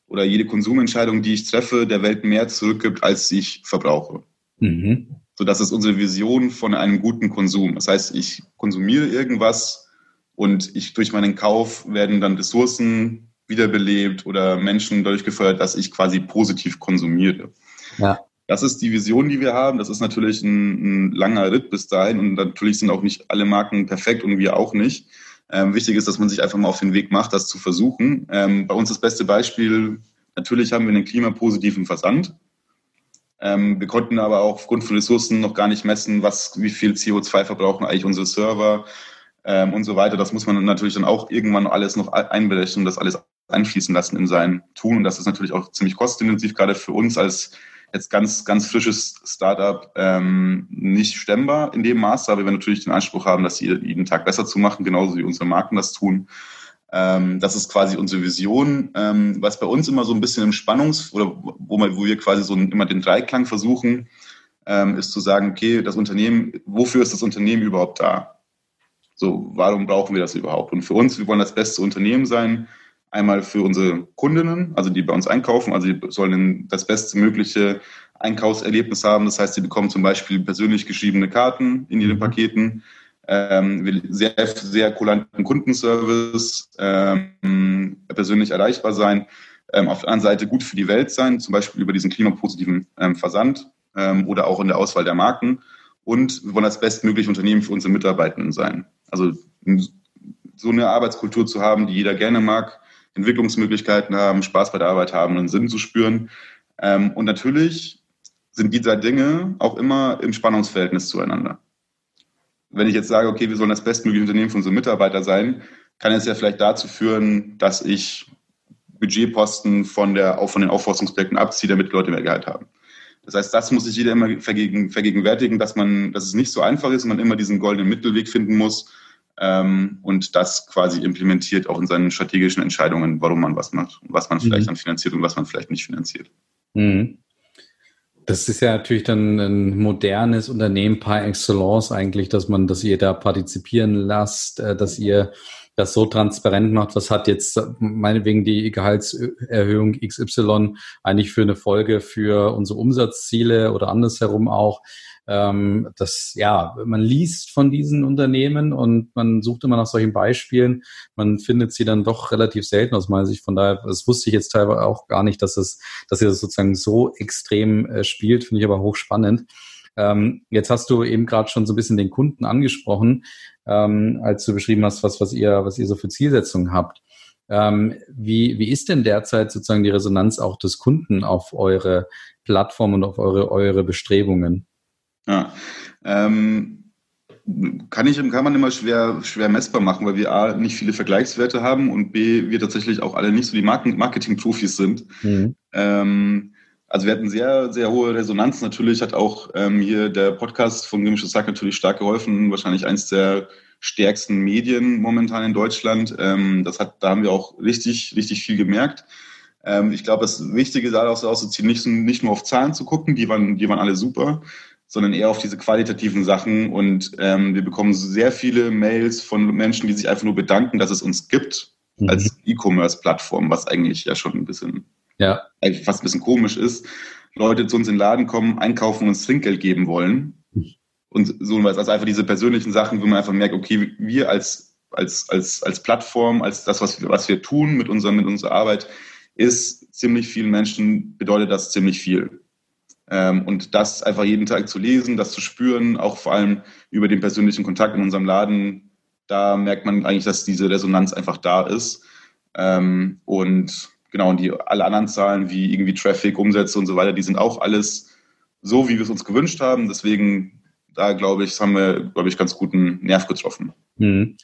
oder jede Konsumentscheidung, die ich treffe, der Welt mehr zurückgibt, als ich verbrauche. Mhm. So, das ist unsere Vision von einem guten Konsum. Das heißt, ich konsumiere irgendwas und ich durch meinen Kauf werden dann Ressourcen wiederbelebt oder Menschen dadurch gefördert, dass ich quasi positiv konsumiere. Ja. Das ist die Vision, die wir haben. Das ist natürlich ein, ein langer Ritt bis dahin und natürlich sind auch nicht alle Marken perfekt und wir auch nicht. Ähm, wichtig ist, dass man sich einfach mal auf den Weg macht, das zu versuchen. Ähm, bei uns das beste Beispiel, natürlich haben wir einen klimapositiven Versand. Ähm, wir konnten aber auch aufgrund von Ressourcen noch gar nicht messen, was, wie viel CO2 verbrauchen eigentlich unsere Server ähm, und so weiter. Das muss man natürlich dann auch irgendwann alles noch einberechnen, das alles einfließen lassen in sein Tun. Und das ist natürlich auch ziemlich kostenintensiv, gerade für uns als jetzt ganz, ganz frisches Startup ähm, nicht stemmbar in dem Maße, aber wir natürlich den Anspruch haben, das jeden Tag besser zu machen, genauso wie unsere Marken das tun. Ähm, das ist quasi unsere Vision. Ähm, was bei uns immer so ein bisschen im Spannungs- oder wo, man, wo wir quasi so immer den Dreiklang versuchen, ähm, ist zu sagen, okay, das Unternehmen, wofür ist das Unternehmen überhaupt da? So, warum brauchen wir das überhaupt? Und für uns, wir wollen das beste Unternehmen sein, einmal für unsere Kundinnen, also die bei uns einkaufen, also die sollen das bestmögliche Einkaufserlebnis haben. Das heißt, sie bekommen zum Beispiel persönlich geschriebene Karten in ihren mhm. Paketen, ähm, sehr, sehr kulanten Kundenservice, ähm, persönlich erreichbar sein, ähm, auf der anderen Seite gut für die Welt sein, zum Beispiel über diesen klimapositiven ähm, Versand ähm, oder auch in der Auswahl der Marken. Und wir wollen das bestmögliche Unternehmen für unsere Mitarbeitenden sein. Also so eine Arbeitskultur zu haben, die jeder gerne mag, Entwicklungsmöglichkeiten haben, Spaß bei der Arbeit haben und Sinn zu spüren. Ähm, und natürlich sind diese Dinge auch immer im Spannungsverhältnis zueinander. Wenn ich jetzt sage, okay, wir sollen das bestmögliche Unternehmen für unsere Mitarbeiter sein, kann es ja vielleicht dazu führen, dass ich Budgetposten von, der, auch von den Aufforstungsprojekten abziehe, damit Leute mehr Gehalt haben. Das heißt, das muss sich jeder immer vergegen, vergegenwärtigen, dass man, dass es nicht so einfach ist und man immer diesen goldenen Mittelweg finden muss ähm, und das quasi implementiert auch in seinen strategischen Entscheidungen, warum man was macht und was man vielleicht mhm. dann finanziert und was man vielleicht nicht finanziert. Mhm. Das ist ja natürlich dann ein modernes Unternehmen par excellence eigentlich, dass man, dass ihr da partizipieren lasst, äh, dass ihr das so transparent macht, was hat jetzt meinetwegen die Gehaltserhöhung XY eigentlich für eine Folge für unsere Umsatzziele oder andersherum auch. Ähm, das, ja, man liest von diesen Unternehmen und man sucht immer nach solchen Beispielen. Man findet sie dann doch relativ selten aus meiner Sicht. Von daher, das wusste ich jetzt teilweise auch gar nicht, dass es, dass ihr das sozusagen so extrem äh, spielt. Finde ich aber hochspannend. Ähm, jetzt hast du eben gerade schon so ein bisschen den Kunden angesprochen, ähm, als du beschrieben hast, was, was ihr, was ihr so für Zielsetzungen habt. Ähm, wie, wie ist denn derzeit sozusagen die Resonanz auch des Kunden auf eure Plattform und auf eure, eure Bestrebungen? Ja. Ähm, kann, ich, kann man immer schwer, schwer messbar machen, weil wir A, nicht viele Vergleichswerte haben und B, wir tatsächlich auch alle nicht so die Marketing-Profis sind. Mhm. Ähm, also wir hatten sehr, sehr hohe Resonanz. Natürlich hat auch ähm, hier der Podcast von Gemisches Sack natürlich stark geholfen. Wahrscheinlich eins der stärksten Medien momentan in Deutschland. Ähm, das hat, da haben wir auch richtig, richtig viel gemerkt. Ähm, ich glaube, das Wichtige so auszuziehen, nicht, nicht nur auf Zahlen zu gucken, die waren, die waren alle super, sondern eher auf diese qualitativen Sachen. Und ähm, wir bekommen sehr viele Mails von Menschen, die sich einfach nur bedanken, dass es uns gibt mhm. als E-Commerce-Plattform, was eigentlich ja schon ein bisschen, ja. eigentlich fast ein bisschen komisch ist. Leute zu uns in den Laden kommen, einkaufen und uns Trinkgeld geben wollen. Mhm. Und so was. Also einfach diese persönlichen Sachen, wo man einfach merkt, okay, wir als, als, als, als Plattform, als das, was wir, was wir tun mit, unserem, mit unserer Arbeit, ist ziemlich vielen Menschen, bedeutet das ziemlich viel. Ähm, und das einfach jeden Tag zu lesen, das zu spüren, auch vor allem über den persönlichen Kontakt in unserem Laden, da merkt man eigentlich, dass diese Resonanz einfach da ist. Ähm, und genau, und die alle anderen Zahlen wie irgendwie Traffic, Umsätze und so weiter, die sind auch alles so, wie wir es uns gewünscht haben. Deswegen, da glaube ich, haben wir, glaube ich, ganz guten Nerv getroffen. Mhm.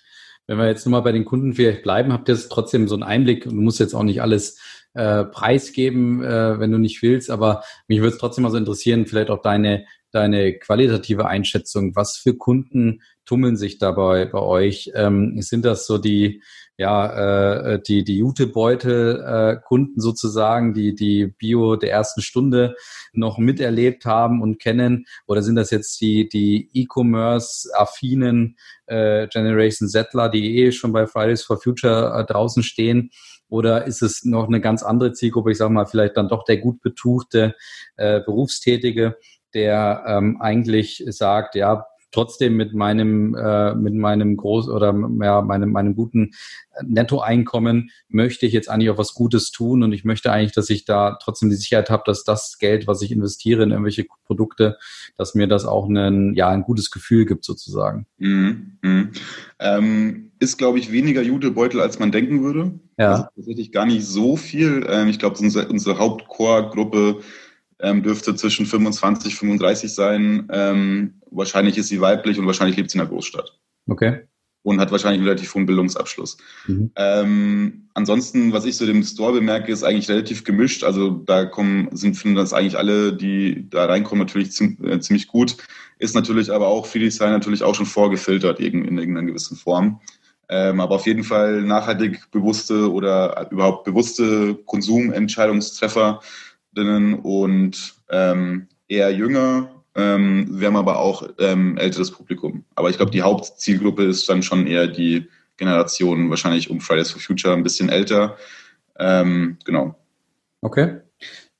Wenn wir jetzt nochmal bei den Kunden vielleicht bleiben, habt ihr jetzt trotzdem so einen Einblick, du musst jetzt auch nicht alles äh, preisgeben, äh, wenn du nicht willst. Aber mich würde es trotzdem mal so interessieren, vielleicht auch deine, deine qualitative Einschätzung. Was für Kunden tummeln sich dabei bei euch? Ähm, sind das so die, ja, äh, die, die Jutebeutel-Kunden äh, sozusagen, die die Bio der ersten Stunde noch miterlebt haben und kennen? Oder sind das jetzt die, die E-Commerce-affinen äh, Generation Settler, die eh schon bei Fridays for Future äh, draußen stehen? Oder ist es noch eine ganz andere Zielgruppe? Ich sage mal, vielleicht dann doch der gut betuchte äh, Berufstätige, der ähm, eigentlich sagt, ja, trotzdem mit meinem äh, mit meinem groß oder ja, meinem meinem guten Nettoeinkommen möchte ich jetzt eigentlich auch was Gutes tun und ich möchte eigentlich, dass ich da trotzdem die Sicherheit habe, dass das Geld, was ich investiere in irgendwelche Produkte, dass mir das auch einen, ja, ein gutes Gefühl gibt sozusagen. Mhm. Mhm. Ähm, ist, glaube ich, weniger Jutebeutel, als man denken würde. Ja. Also tatsächlich gar nicht so viel. Ähm, ich glaube, unsere, unsere Hauptcore-Gruppe ähm, dürfte zwischen 25, 35 sein. Ähm, wahrscheinlich ist sie weiblich und wahrscheinlich lebt sie in der Großstadt. Okay. Und hat wahrscheinlich einen relativ hohen Bildungsabschluss. Mhm. Ähm, ansonsten, was ich so dem Store bemerke, ist eigentlich relativ gemischt. Also da kommen, sind, finden das eigentlich alle, die da reinkommen, natürlich äh, ziemlich gut. Ist natürlich aber auch für Design natürlich auch schon vorgefiltert in, in irgendeiner gewissen Form. Ähm, aber auf jeden Fall nachhaltig bewusste oder überhaupt bewusste Konsumentscheidungstreffer drinnen und ähm, eher jünger. Ähm, wir haben aber auch ähm, älteres Publikum. Aber ich glaube, die Hauptzielgruppe ist dann schon eher die Generation, wahrscheinlich um Fridays for Future ein bisschen älter. Ähm, genau. Okay.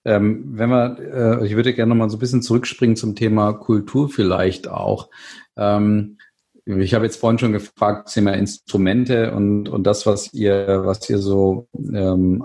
Ähm, wenn wir, äh, ich würde gerne nochmal so ein bisschen zurückspringen zum Thema Kultur vielleicht auch. Ähm, ich habe jetzt vorhin schon gefragt, Thema Instrumente und, und das, was ihr, was ihr so ähm,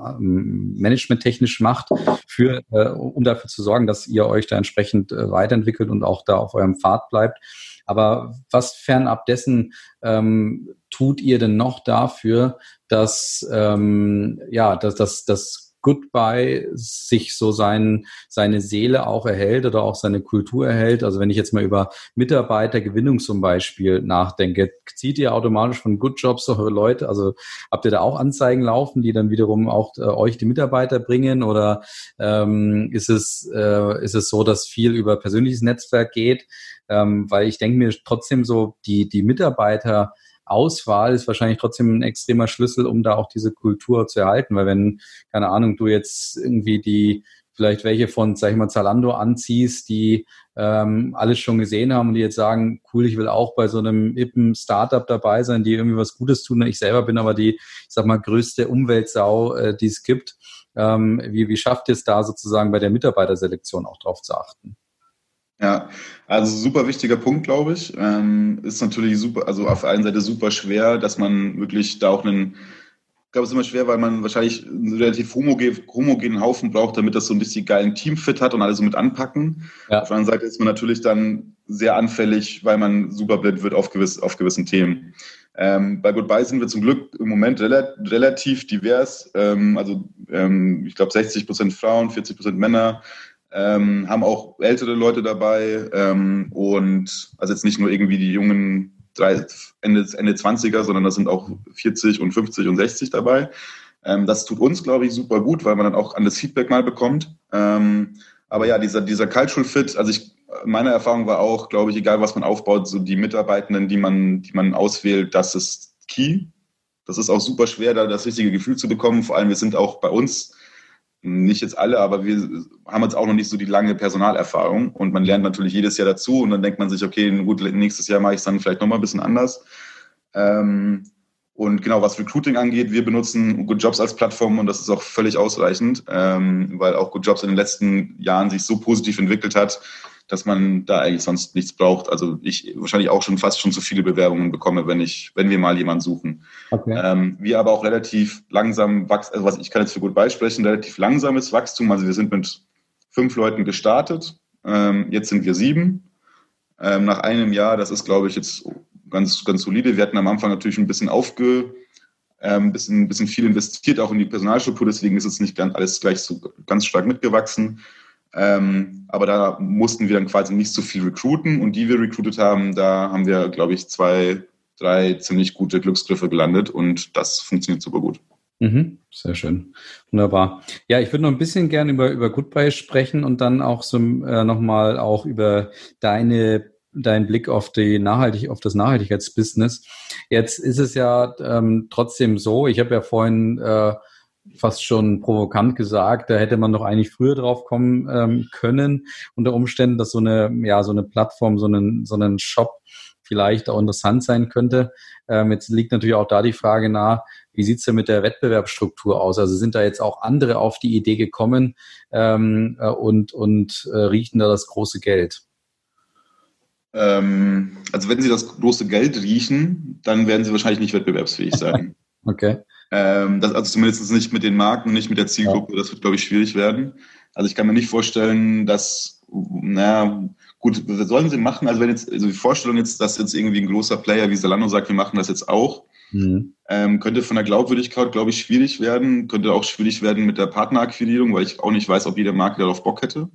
managementtechnisch macht, für, äh, um dafür zu sorgen, dass ihr euch da entsprechend äh, weiterentwickelt und auch da auf eurem Pfad bleibt. Aber was fernab dessen ähm, tut ihr denn noch dafür, dass ähm, ja, dass, dass, dass Goodbye sich so sein, seine Seele auch erhält oder auch seine Kultur erhält. Also wenn ich jetzt mal über Mitarbeitergewinnung zum Beispiel nachdenke, zieht ihr automatisch von Good Jobs eure Leute, also habt ihr da auch Anzeigen laufen, die dann wiederum auch äh, euch die Mitarbeiter bringen oder ähm, ist, es, äh, ist es so, dass viel über persönliches Netzwerk geht? Ähm, weil ich denke mir trotzdem so, die, die Mitarbeiter Auswahl ist wahrscheinlich trotzdem ein extremer Schlüssel, um da auch diese Kultur zu erhalten. Weil wenn, keine Ahnung, du jetzt irgendwie die, vielleicht welche von, sag ich mal, Zalando anziehst, die ähm, alles schon gesehen haben und die jetzt sagen, cool, ich will auch bei so einem hippen Startup dabei sein, die irgendwie was Gutes tun. Ich selber bin aber die, ich sag mal, größte Umweltsau, äh, die es gibt. Ähm, wie, wie schafft ihr es da sozusagen bei der Mitarbeiterselektion auch drauf zu achten? Ja, also super wichtiger Punkt, glaube ich. Ähm, ist natürlich super, also auf der einen Seite super schwer, dass man wirklich da auch einen, ich glaube, es ist immer schwer, weil man wahrscheinlich einen relativ homogen, homogenen Haufen braucht, damit das so ein bisschen geilen Teamfit hat und alle so mit anpacken. Ja. Auf der anderen Seite ist man natürlich dann sehr anfällig, weil man super blind wird auf, gewiss, auf gewissen Themen. Ähm, bei Goodbye sind wir zum Glück im Moment rel relativ divers. Ähm, also ähm, ich glaube 60 Prozent Frauen, 40 Prozent Männer ähm, haben auch ältere Leute dabei ähm, und also jetzt nicht nur irgendwie die jungen drei, Ende, Ende 20er, sondern das sind auch 40 und 50 und 60 dabei. Ähm, das tut uns, glaube ich, super gut, weil man dann auch an das Feedback mal bekommt. Ähm, aber ja, dieser, dieser Cultural Fit, also ich, meine Erfahrung war auch, glaube ich, egal was man aufbaut, so die Mitarbeitenden, die man, die man auswählt, das ist key. Das ist auch super schwer, da das richtige Gefühl zu bekommen. Vor allem, wir sind auch bei uns nicht jetzt alle, aber wir haben jetzt auch noch nicht so die lange Personalerfahrung und man lernt natürlich jedes Jahr dazu und dann denkt man sich, okay, gut, nächstes Jahr mache ich es dann vielleicht nochmal ein bisschen anders. Ähm, und genau, was Recruiting angeht, wir benutzen Good Jobs als Plattform und das ist auch völlig ausreichend, ähm, weil auch Good Jobs in den letzten Jahren sich so positiv entwickelt hat, dass man da eigentlich sonst nichts braucht. Also ich wahrscheinlich auch schon fast schon zu viele Bewerbungen bekomme, wenn ich, wenn wir mal jemanden suchen. Okay. Ähm, wir aber auch relativ langsam wachsen, also was ich kann jetzt für gut beisprechen, relativ langsames Wachstum. Also wir sind mit fünf Leuten gestartet, ähm, jetzt sind wir sieben. Ähm, nach einem Jahr, das ist glaube ich jetzt ganz, ganz solide. Wir hatten am Anfang natürlich ein bisschen aufge, ein ähm, bisschen, bisschen viel investiert, auch in die Personalstruktur, deswegen ist es nicht ganz, alles gleich so ganz stark mitgewachsen. Ähm, aber da mussten wir dann quasi nicht so viel recruiten und die wir recruited haben, da haben wir, glaube ich, zwei, drei ziemlich gute Glücksgriffe gelandet und das funktioniert super gut. Mhm, sehr schön. Wunderbar. Ja, ich würde noch ein bisschen gerne über, über Goodbye sprechen und dann auch so äh, nochmal auch über deine dein Blick auf die Nachhaltig, auf das Nachhaltigkeitsbusiness. Jetzt ist es ja ähm, trotzdem so, ich habe ja vorhin äh, fast schon provokant gesagt, da hätte man doch eigentlich früher drauf kommen ähm, können, unter Umständen, dass so eine, ja, so eine Plattform, so einen, so einen Shop vielleicht auch interessant sein könnte. Ähm, jetzt liegt natürlich auch da die Frage nahe, wie sieht's denn mit der Wettbewerbsstruktur aus? Also sind da jetzt auch andere auf die Idee gekommen ähm, äh, und, und äh, riechen da das große Geld? Ähm, also wenn sie das große Geld riechen, dann werden sie wahrscheinlich nicht wettbewerbsfähig sein. okay. Ähm, das, also zumindest nicht mit den Marken, nicht mit der Zielgruppe. Das wird, glaube ich, schwierig werden. Also ich kann mir nicht vorstellen, dass, naja, gut, was sollen sie machen? Also wenn jetzt, also die Vorstellung jetzt, dass jetzt irgendwie ein großer Player wie Zalando sagt, wir machen das jetzt auch, mhm. ähm, könnte von der Glaubwürdigkeit, glaube ich, schwierig werden, könnte auch schwierig werden mit der Partnerakquirierung, weil ich auch nicht weiß, ob jeder Marke darauf Bock hätte.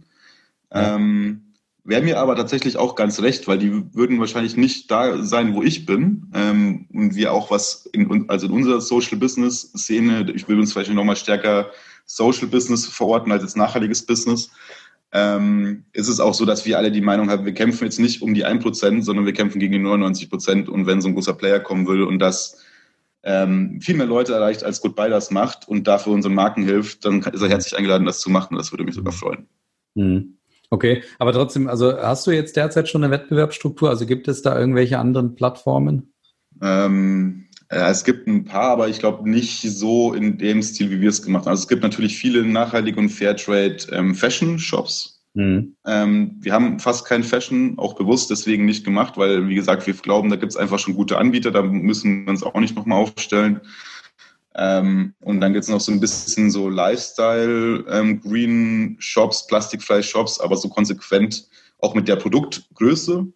Ja. Ähm, Wäre mir aber tatsächlich auch ganz recht, weil die würden wahrscheinlich nicht da sein, wo ich bin. Ähm, und wir auch was, in, also in unserer Social Business Szene, ich will uns vielleicht nochmal stärker Social Business verorten als jetzt nachhaltiges Business. Ähm, ist es auch so, dass wir alle die Meinung haben, wir kämpfen jetzt nicht um die 1%, sondern wir kämpfen gegen die 99%. Und wenn so ein großer Player kommen will und das ähm, viel mehr Leute erreicht, als Goodbye das macht und dafür unseren Marken hilft, dann ist er herzlich eingeladen, das zu machen. Das würde mich sogar freuen. Mhm. Okay, aber trotzdem, also hast du jetzt derzeit schon eine Wettbewerbsstruktur? Also gibt es da irgendwelche anderen Plattformen? Ähm, ja, es gibt ein paar, aber ich glaube nicht so in dem Stil, wie wir es gemacht haben. Also es gibt natürlich viele nachhaltige und Fairtrade ähm, Fashion Shops. Mhm. Ähm, wir haben fast kein Fashion, auch bewusst deswegen nicht gemacht, weil, wie gesagt, wir glauben, da gibt es einfach schon gute Anbieter, da müssen wir uns auch nicht nochmal aufstellen. Ähm, und dann gibt es noch so ein bisschen so Lifestyle, ähm, Green Shops, Plastikfly Shops, aber so konsequent auch mit der Produktgröße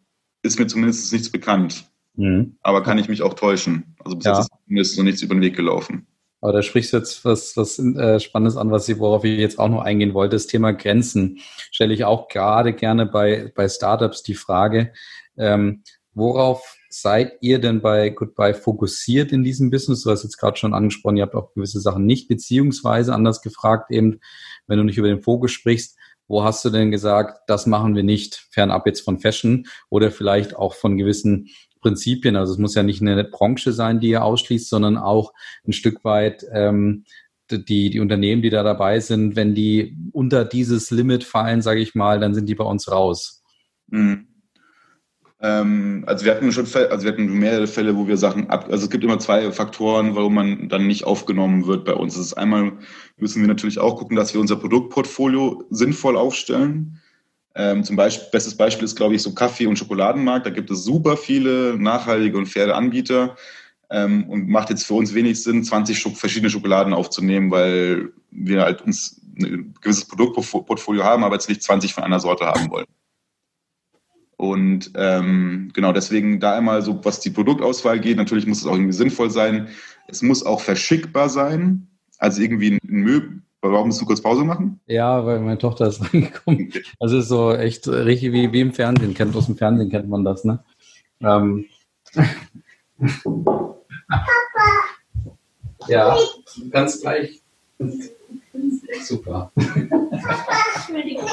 ist mir zumindest nichts bekannt. Mhm. Aber kann ich mich auch täuschen. Also bis ja. jetzt ist mir noch nichts über den Weg gelaufen. Aber da sprichst du jetzt was, was äh, Spannendes an, was ich, worauf ich jetzt auch noch eingehen wollte. Das Thema Grenzen stelle ich auch gerade gerne bei, bei Startups die Frage, ähm, worauf seid ihr denn bei Goodbye fokussiert in diesem Business? Du hast jetzt gerade schon angesprochen, ihr habt auch gewisse Sachen nicht, beziehungsweise anders gefragt eben, wenn du nicht über den Fokus sprichst, wo hast du denn gesagt, das machen wir nicht, fernab jetzt von Fashion oder vielleicht auch von gewissen Prinzipien? Also es muss ja nicht eine Branche sein, die ihr ausschließt, sondern auch ein Stück weit ähm, die, die Unternehmen, die da dabei sind, wenn die unter dieses Limit fallen, sage ich mal, dann sind die bei uns raus. Mhm. Ähm, also wir hatten schon Fälle, also wir hatten mehrere Fälle, wo wir Sachen ab, also es gibt immer zwei Faktoren, warum man dann nicht aufgenommen wird bei uns. Das ist einmal müssen wir natürlich auch gucken, dass wir unser Produktportfolio sinnvoll aufstellen. Ähm, zum Beispiel, bestes Beispiel ist, glaube ich, so Kaffee- und Schokoladenmarkt. Da gibt es super viele nachhaltige und faire Anbieter. Ähm, und macht jetzt für uns wenig Sinn, 20 verschiedene Schokoladen aufzunehmen, weil wir halt uns ein gewisses Produktportfolio haben, aber jetzt nicht 20 von einer Sorte haben wollen. Und ähm, genau deswegen da einmal so, was die Produktauswahl geht, natürlich muss es auch irgendwie sinnvoll sein. Es muss auch verschickbar sein. Also irgendwie ein Möbel. Warum musst du kurz Pause machen? Ja, weil meine Tochter ist reingekommen. Also ist so echt richtig wie, wie im Fernsehen. Kennt, aus dem Fernsehen kennt man das, ne? Ähm. Ja, ganz gleich. Super. Entschuldigung.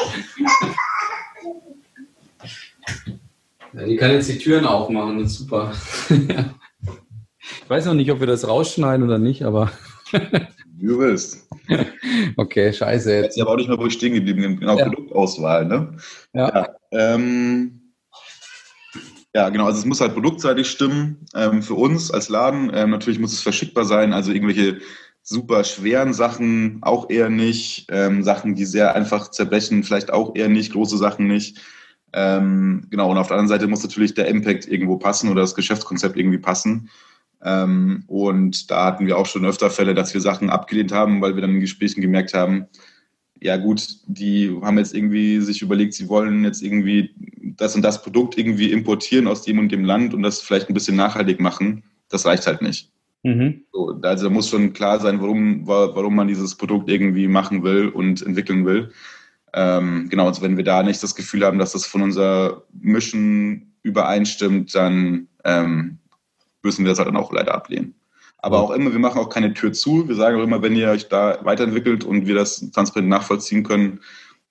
Ja, die kann jetzt die Türen aufmachen, das ist super. ich weiß noch nicht, ob wir das rausschneiden oder nicht, aber. du willst. Okay, scheiße. Jetzt aber auch nicht mehr, wo ich stehen geblieben bin. Genau, ja. Produktauswahl, ne? Ja. Ja, ähm, ja, genau. Also es muss halt produktseitig stimmen ähm, für uns als Laden. Ähm, natürlich muss es verschickbar sein. Also irgendwelche super schweren Sachen auch eher nicht. Ähm, Sachen, die sehr einfach zerbrechen, vielleicht auch eher nicht. Große Sachen nicht. Ähm, genau, und auf der anderen Seite muss natürlich der Impact irgendwo passen oder das Geschäftskonzept irgendwie passen. Ähm, und da hatten wir auch schon öfter Fälle, dass wir Sachen abgelehnt haben, weil wir dann in Gesprächen gemerkt haben, ja gut, die haben jetzt irgendwie sich überlegt, sie wollen jetzt irgendwie das und das Produkt irgendwie importieren aus dem und dem Land und das vielleicht ein bisschen nachhaltig machen. Das reicht halt nicht. Mhm. So, also da muss schon klar sein, warum, warum man dieses Produkt irgendwie machen will und entwickeln will. Ähm, genau, also wenn wir da nicht das Gefühl haben, dass das von unserer Mission übereinstimmt, dann ähm, müssen wir das halt dann auch leider ablehnen. Aber auch immer, wir machen auch keine Tür zu. Wir sagen auch immer, wenn ihr euch da weiterentwickelt und wir das transparent nachvollziehen können,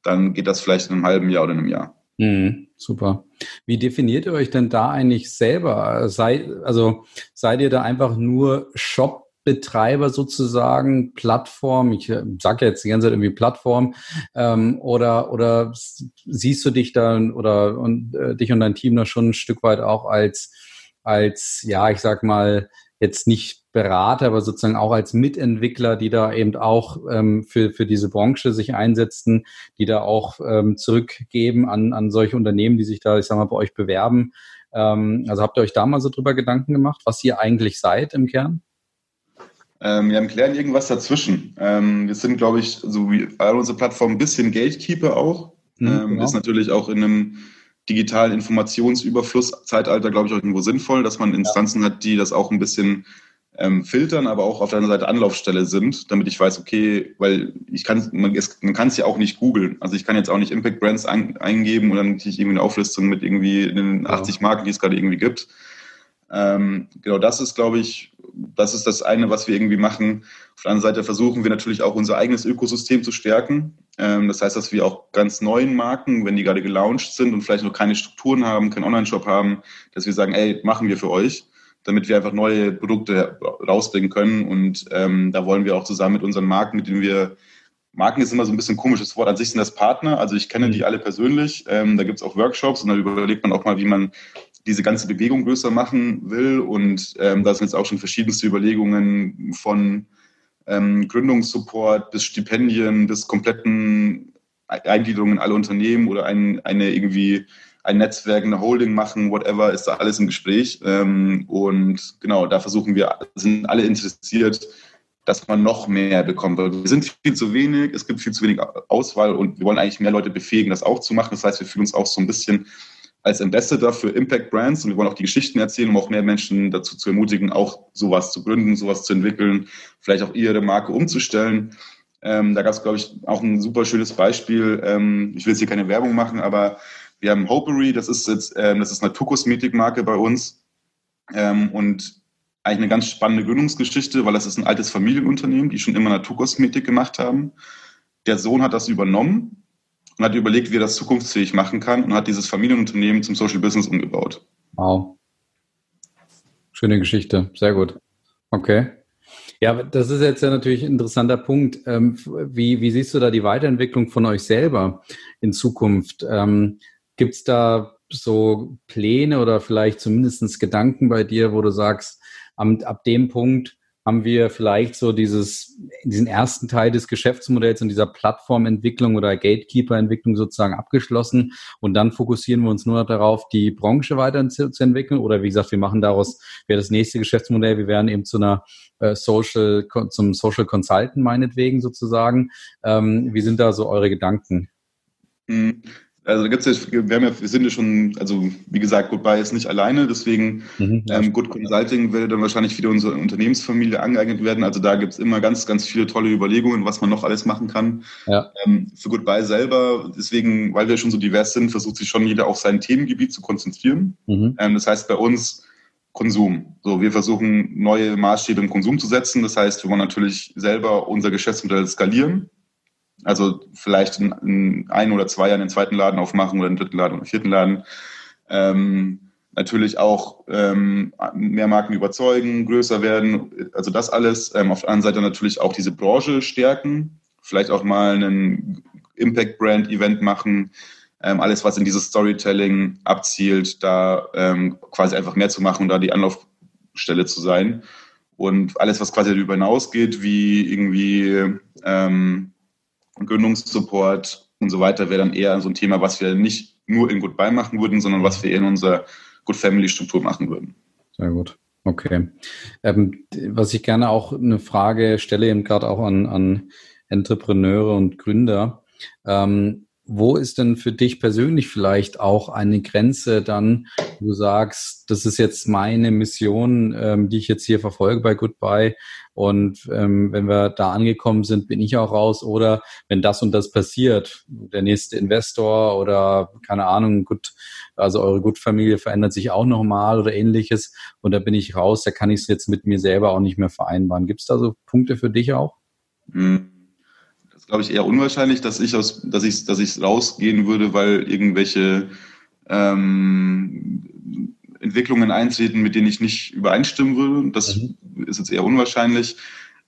dann geht das vielleicht in einem halben Jahr oder in einem Jahr. Mhm, super. Wie definiert ihr euch denn da eigentlich selber? Sei, also seid ihr da einfach nur Shop Betreiber sozusagen, Plattform, ich äh, sage jetzt die ganze Zeit irgendwie Plattform, ähm, oder, oder siehst du dich dann oder und, äh, dich und dein Team da schon ein Stück weit auch als, als, ja, ich sag mal, jetzt nicht Berater, aber sozusagen auch als Mitentwickler, die da eben auch ähm, für, für diese Branche sich einsetzen, die da auch ähm, zurückgeben an, an solche Unternehmen, die sich da, ich sag mal, bei euch bewerben. Ähm, also habt ihr euch da mal so drüber Gedanken gemacht, was ihr eigentlich seid im Kern? Ähm, wir haben Klären irgendwas dazwischen. Ähm, wir sind, glaube ich, so wie all unsere Plattformen ein bisschen Gatekeeper auch. Mhm, ähm, genau. Ist natürlich auch in einem digitalen Informationsüberfluss-Zeitalter, glaube ich, auch irgendwo sinnvoll, dass man Instanzen ja. hat, die das auch ein bisschen ähm, filtern, aber auch auf der anderen Seite Anlaufstelle sind, damit ich weiß, okay, weil ich kann, man, man kann es ja auch nicht googeln. Also ich kann jetzt auch nicht Impact Brands ein, eingeben und dann kriege ich irgendwie eine Auflistung mit irgendwie den 80 Marken, die es gerade irgendwie gibt. Ähm, genau, das ist, glaube ich, das ist das eine, was wir irgendwie machen. Auf der anderen Seite versuchen wir natürlich auch unser eigenes Ökosystem zu stärken. Ähm, das heißt, dass wir auch ganz neuen Marken, wenn die gerade gelauncht sind und vielleicht noch keine Strukturen haben, keinen Online-Shop haben, dass wir sagen, ey, machen wir für euch damit wir einfach neue Produkte rausbringen können. Und ähm, da wollen wir auch zusammen mit unseren Marken, mit denen wir Marken ist immer so ein bisschen ein komisches Wort. An sich sind das Partner. Also ich kenne die mhm. alle persönlich. Ähm, da gibt es auch Workshops und da überlegt man auch mal, wie man diese ganze Bewegung größer machen will. Und ähm, da sind jetzt auch schon verschiedenste Überlegungen von ähm, Gründungssupport bis Stipendien bis kompletten Eingliederungen in alle Unternehmen oder ein, eine irgendwie ein Netzwerk, eine Holding machen, whatever, ist da alles im Gespräch. Ähm, und genau, da versuchen wir, sind alle interessiert, dass man noch mehr bekommt. Wir sind viel zu wenig, es gibt viel zu wenig Auswahl und wir wollen eigentlich mehr Leute befähigen, das auch zu machen. Das heißt, wir fühlen uns auch so ein bisschen als Ambassador für Impact Brands und wir wollen auch die Geschichten erzählen, um auch mehr Menschen dazu zu ermutigen, auch sowas zu gründen, sowas zu entwickeln, vielleicht auch ihre Marke umzustellen. Ähm, da gab es, glaube ich, auch ein super schönes Beispiel. Ähm, ich will jetzt hier keine Werbung machen, aber wir haben Hopery, das ist jetzt, ähm, das ist eine Naturkosmetikmarke bei uns ähm, und eigentlich eine ganz spannende Gründungsgeschichte, weil das ist ein altes Familienunternehmen, die schon immer Naturkosmetik gemacht haben. Der Sohn hat das übernommen und hat überlegt, wie er das zukunftsfähig machen kann und hat dieses Familienunternehmen zum Social Business umgebaut. Wow. Schöne Geschichte, sehr gut. Okay. Ja, das ist jetzt ja natürlich ein interessanter Punkt. Ähm, wie, wie siehst du da die Weiterentwicklung von euch selber in Zukunft? Ähm, Gibt es da so Pläne oder vielleicht zumindest Gedanken bei dir, wo du sagst, am, ab dem Punkt haben wir vielleicht so dieses, diesen ersten Teil des Geschäftsmodells und dieser Plattformentwicklung oder Gatekeeper-Entwicklung sozusagen abgeschlossen und dann fokussieren wir uns nur darauf, die Branche weiter zu, entwickeln oder wie gesagt, wir machen daraus, wäre das nächste Geschäftsmodell, wir werden eben zu einer äh, Social, zum Social Consultant meinetwegen sozusagen. Ähm, wie sind da so eure Gedanken? Mhm. Also da gibt's ja, wir, haben ja, wir sind ja schon, also wie gesagt, Goodbye ist nicht alleine, deswegen mhm, ähm, Good Consulting würde dann wahrscheinlich wieder unsere Unternehmensfamilie angeeignet werden. Also da gibt's immer ganz, ganz viele tolle Überlegungen, was man noch alles machen kann. Ja. Ähm, für Goodbye selber, deswegen, weil wir schon so divers sind, versucht sich schon jeder auf sein Themengebiet zu konzentrieren. Mhm. Ähm, das heißt bei uns Konsum. So, wir versuchen neue Maßstäbe im Konsum zu setzen. Das heißt, wir wollen natürlich selber unser Geschäftsmodell skalieren. Also vielleicht in, in ein oder zwei Jahren den zweiten Laden aufmachen oder den dritten Laden oder den vierten Laden. Ähm, natürlich auch ähm, mehr Marken überzeugen, größer werden, also das alles. Ähm, auf der anderen Seite natürlich auch diese Branche stärken, vielleicht auch mal einen Impact-Brand-Event machen, ähm, alles, was in dieses Storytelling abzielt, da ähm, quasi einfach mehr zu machen und da die Anlaufstelle zu sein. Und alles, was quasi darüber hinausgeht, wie irgendwie ähm, Gründungssupport und so weiter wäre dann eher so ein Thema, was wir nicht nur in Goodbye machen würden, sondern was wir in unserer Good Family Struktur machen würden. Sehr gut. Okay. Ähm, was ich gerne auch eine Frage stelle, eben gerade auch an, an Entrepreneure und Gründer. Ähm, wo ist denn für dich persönlich vielleicht auch eine Grenze dann, wo du sagst, das ist jetzt meine Mission, ähm, die ich jetzt hier verfolge bei Goodbye und ähm, wenn wir da angekommen sind, bin ich auch raus oder wenn das und das passiert, der nächste Investor oder keine Ahnung, gut, also eure Gut-Familie verändert sich auch nochmal oder ähnliches und da bin ich raus, da kann ich es jetzt mit mir selber auch nicht mehr vereinbaren. Gibt es da so Punkte für dich auch? Mhm glaube ich, eher unwahrscheinlich, dass ich aus, dass ich, dass ich rausgehen würde, weil irgendwelche ähm, Entwicklungen eintreten, mit denen ich nicht übereinstimmen würde. Das mhm. ist jetzt eher unwahrscheinlich.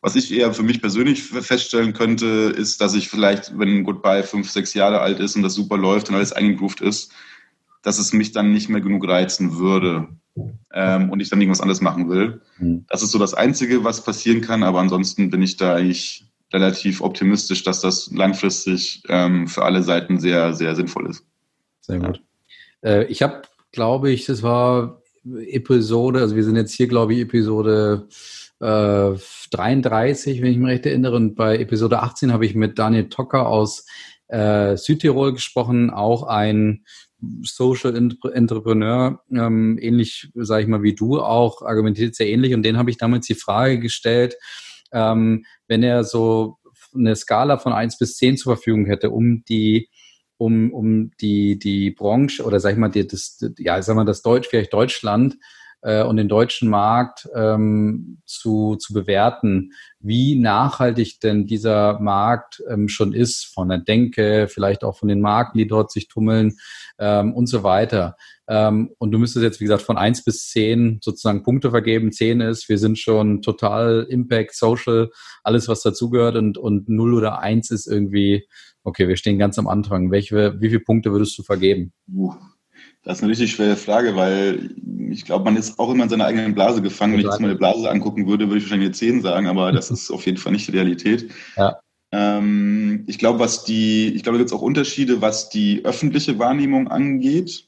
Was ich eher für mich persönlich feststellen könnte, ist, dass ich vielleicht, wenn Goodbye fünf, sechs Jahre alt ist und das super läuft und alles eingegroovt ist, dass es mich dann nicht mehr genug reizen würde ähm, und ich dann irgendwas anderes machen will. Mhm. Das ist so das Einzige, was passieren kann, aber ansonsten bin ich da eigentlich relativ optimistisch, dass das langfristig ähm, für alle Seiten sehr, sehr sinnvoll ist. Sehr gut. Ja. Äh, ich habe, glaube ich, das war Episode, also wir sind jetzt hier, glaube ich, Episode äh, 33, wenn ich mich recht erinnere. Und bei Episode 18 habe ich mit Daniel Tocker aus äh, Südtirol gesprochen, auch ein Social Entrepreneur, ähm, ähnlich, sage ich mal, wie du auch, argumentiert sehr ähnlich. Und den habe ich damals die Frage gestellt, ähm, wenn er so eine Skala von eins bis zehn zur Verfügung hätte, um die um, um die, die Branche oder sag ich mal, die, das, ja, sag mal, das Deutsch, vielleicht Deutschland äh, und den deutschen Markt ähm, zu, zu bewerten, wie nachhaltig denn dieser Markt ähm, schon ist, von der Denke, vielleicht auch von den Marken, die dort sich tummeln ähm, und so weiter. Ähm, und du müsstest jetzt, wie gesagt, von eins bis zehn sozusagen Punkte vergeben. Zehn ist, wir sind schon total Impact, Social, alles, was dazugehört und, und null oder eins ist irgendwie, okay, wir stehen ganz am Anfang. Welche, wie viele Punkte würdest du vergeben? Das ist eine richtig schwere Frage, weil ich glaube, man ist auch immer in seiner eigenen Blase gefangen. Wenn ich jetzt mal eine Blase angucken würde, würde ich wahrscheinlich eine 10 sagen, aber das ist auf jeden Fall nicht die Realität. Ja. Ähm, ich glaube, was die, ich glaube, da gibt es auch Unterschiede, was die öffentliche Wahrnehmung angeht.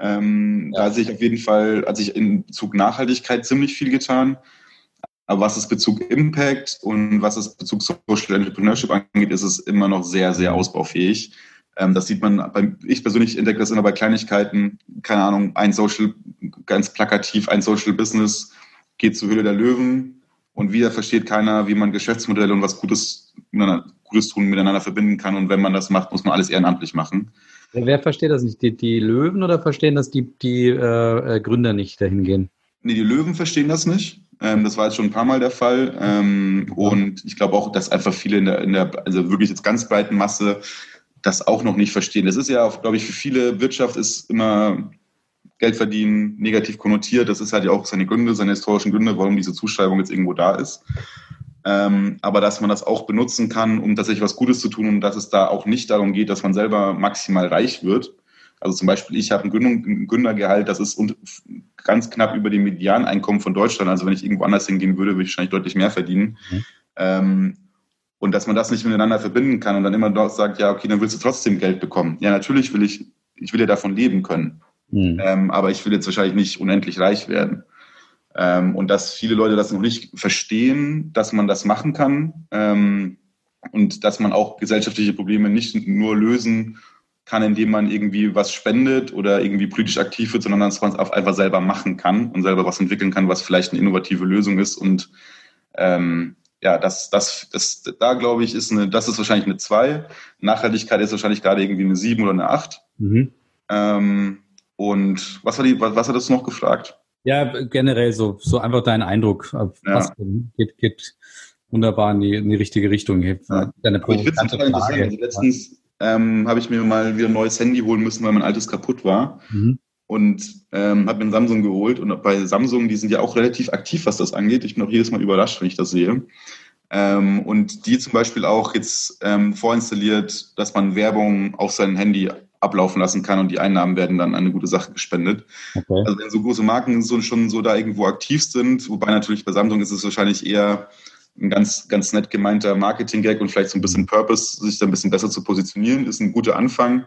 Ähm, ja. Da sehe ich auf jeden Fall, hat sich in Bezug Nachhaltigkeit ziemlich viel getan. Aber was das Bezug Impact und was das Bezug Social Entrepreneurship angeht, ist es immer noch sehr, sehr ausbaufähig. Ähm, das sieht man, bei, ich persönlich entdecke das immer bei Kleinigkeiten, keine Ahnung, ein Social, ganz plakativ, ein Social Business geht zur Höhle der Löwen und wieder versteht keiner, wie man Geschäftsmodelle und was Gutes, Gutes tun miteinander verbinden kann. Und wenn man das macht, muss man alles ehrenamtlich machen. Wer versteht das nicht? Die, die Löwen oder verstehen das die, die äh, äh Gründer nicht dahin gehen? Nee, die Löwen verstehen das nicht. Ähm, das war jetzt schon ein paar Mal der Fall. Ähm, und ich glaube auch, dass einfach viele in der, in der, also wirklich jetzt ganz breiten Masse das auch noch nicht verstehen. Das ist ja, glaube ich, für viele Wirtschaft ist immer Geld verdienen negativ konnotiert. Das ist halt ja auch seine Gründe, seine historischen Gründe, warum diese Zuschreibung jetzt irgendwo da ist. Ähm, aber dass man das auch benutzen kann, um tatsächlich was Gutes zu tun und dass es da auch nicht darum geht, dass man selber maximal reich wird. Also zum Beispiel, ich habe ein, Gründergehalt, das ist ganz knapp über dem Medianeinkommen von Deutschland. Also wenn ich irgendwo anders hingehen würde, würde ich wahrscheinlich deutlich mehr verdienen. Mhm. Ähm, und dass man das nicht miteinander verbinden kann und dann immer dort sagt, ja, okay, dann willst du trotzdem Geld bekommen. Ja, natürlich will ich, ich will ja davon leben können. Mhm. Ähm, aber ich will jetzt wahrscheinlich nicht unendlich reich werden. Ähm, und dass viele Leute das noch nicht verstehen, dass man das machen kann ähm, und dass man auch gesellschaftliche Probleme nicht nur lösen kann, indem man irgendwie was spendet oder irgendwie politisch aktiv wird, sondern dass man es einfach selber machen kann und selber was entwickeln kann, was vielleicht eine innovative Lösung ist und ähm, ja, das, das, das, da glaube ich, ist eine, das ist wahrscheinlich eine 2. Nachhaltigkeit ist wahrscheinlich gerade irgendwie eine 7 oder eine 8. Mhm. Ähm, und was, war die, was, was hat das noch gefragt? Ja, generell so, so einfach dein Eindruck. Ja. geht, geht wunderbar in die, in die richtige Richtung. Ja. Deine ich finde es total interessant. Also letztens ähm, habe ich mir mal wieder ein neues Handy holen müssen, weil mein altes kaputt war. Mhm und ähm, habe mir ein Samsung geholt. Und bei Samsung, die sind ja auch relativ aktiv, was das angeht. Ich bin auch jedes Mal überrascht, wenn ich das sehe. Ähm, und die zum Beispiel auch jetzt ähm, vorinstalliert, dass man Werbung auf sein Handy ablaufen lassen kann und die Einnahmen werden dann an eine gute Sache gespendet. Okay. Also wenn so große Marken so, schon so da irgendwo aktiv sind, wobei natürlich bei Samsung ist es wahrscheinlich eher ein ganz, ganz nett gemeinter Marketing-Gag und vielleicht so ein bisschen Purpose, sich da ein bisschen besser zu positionieren, ist ein guter Anfang.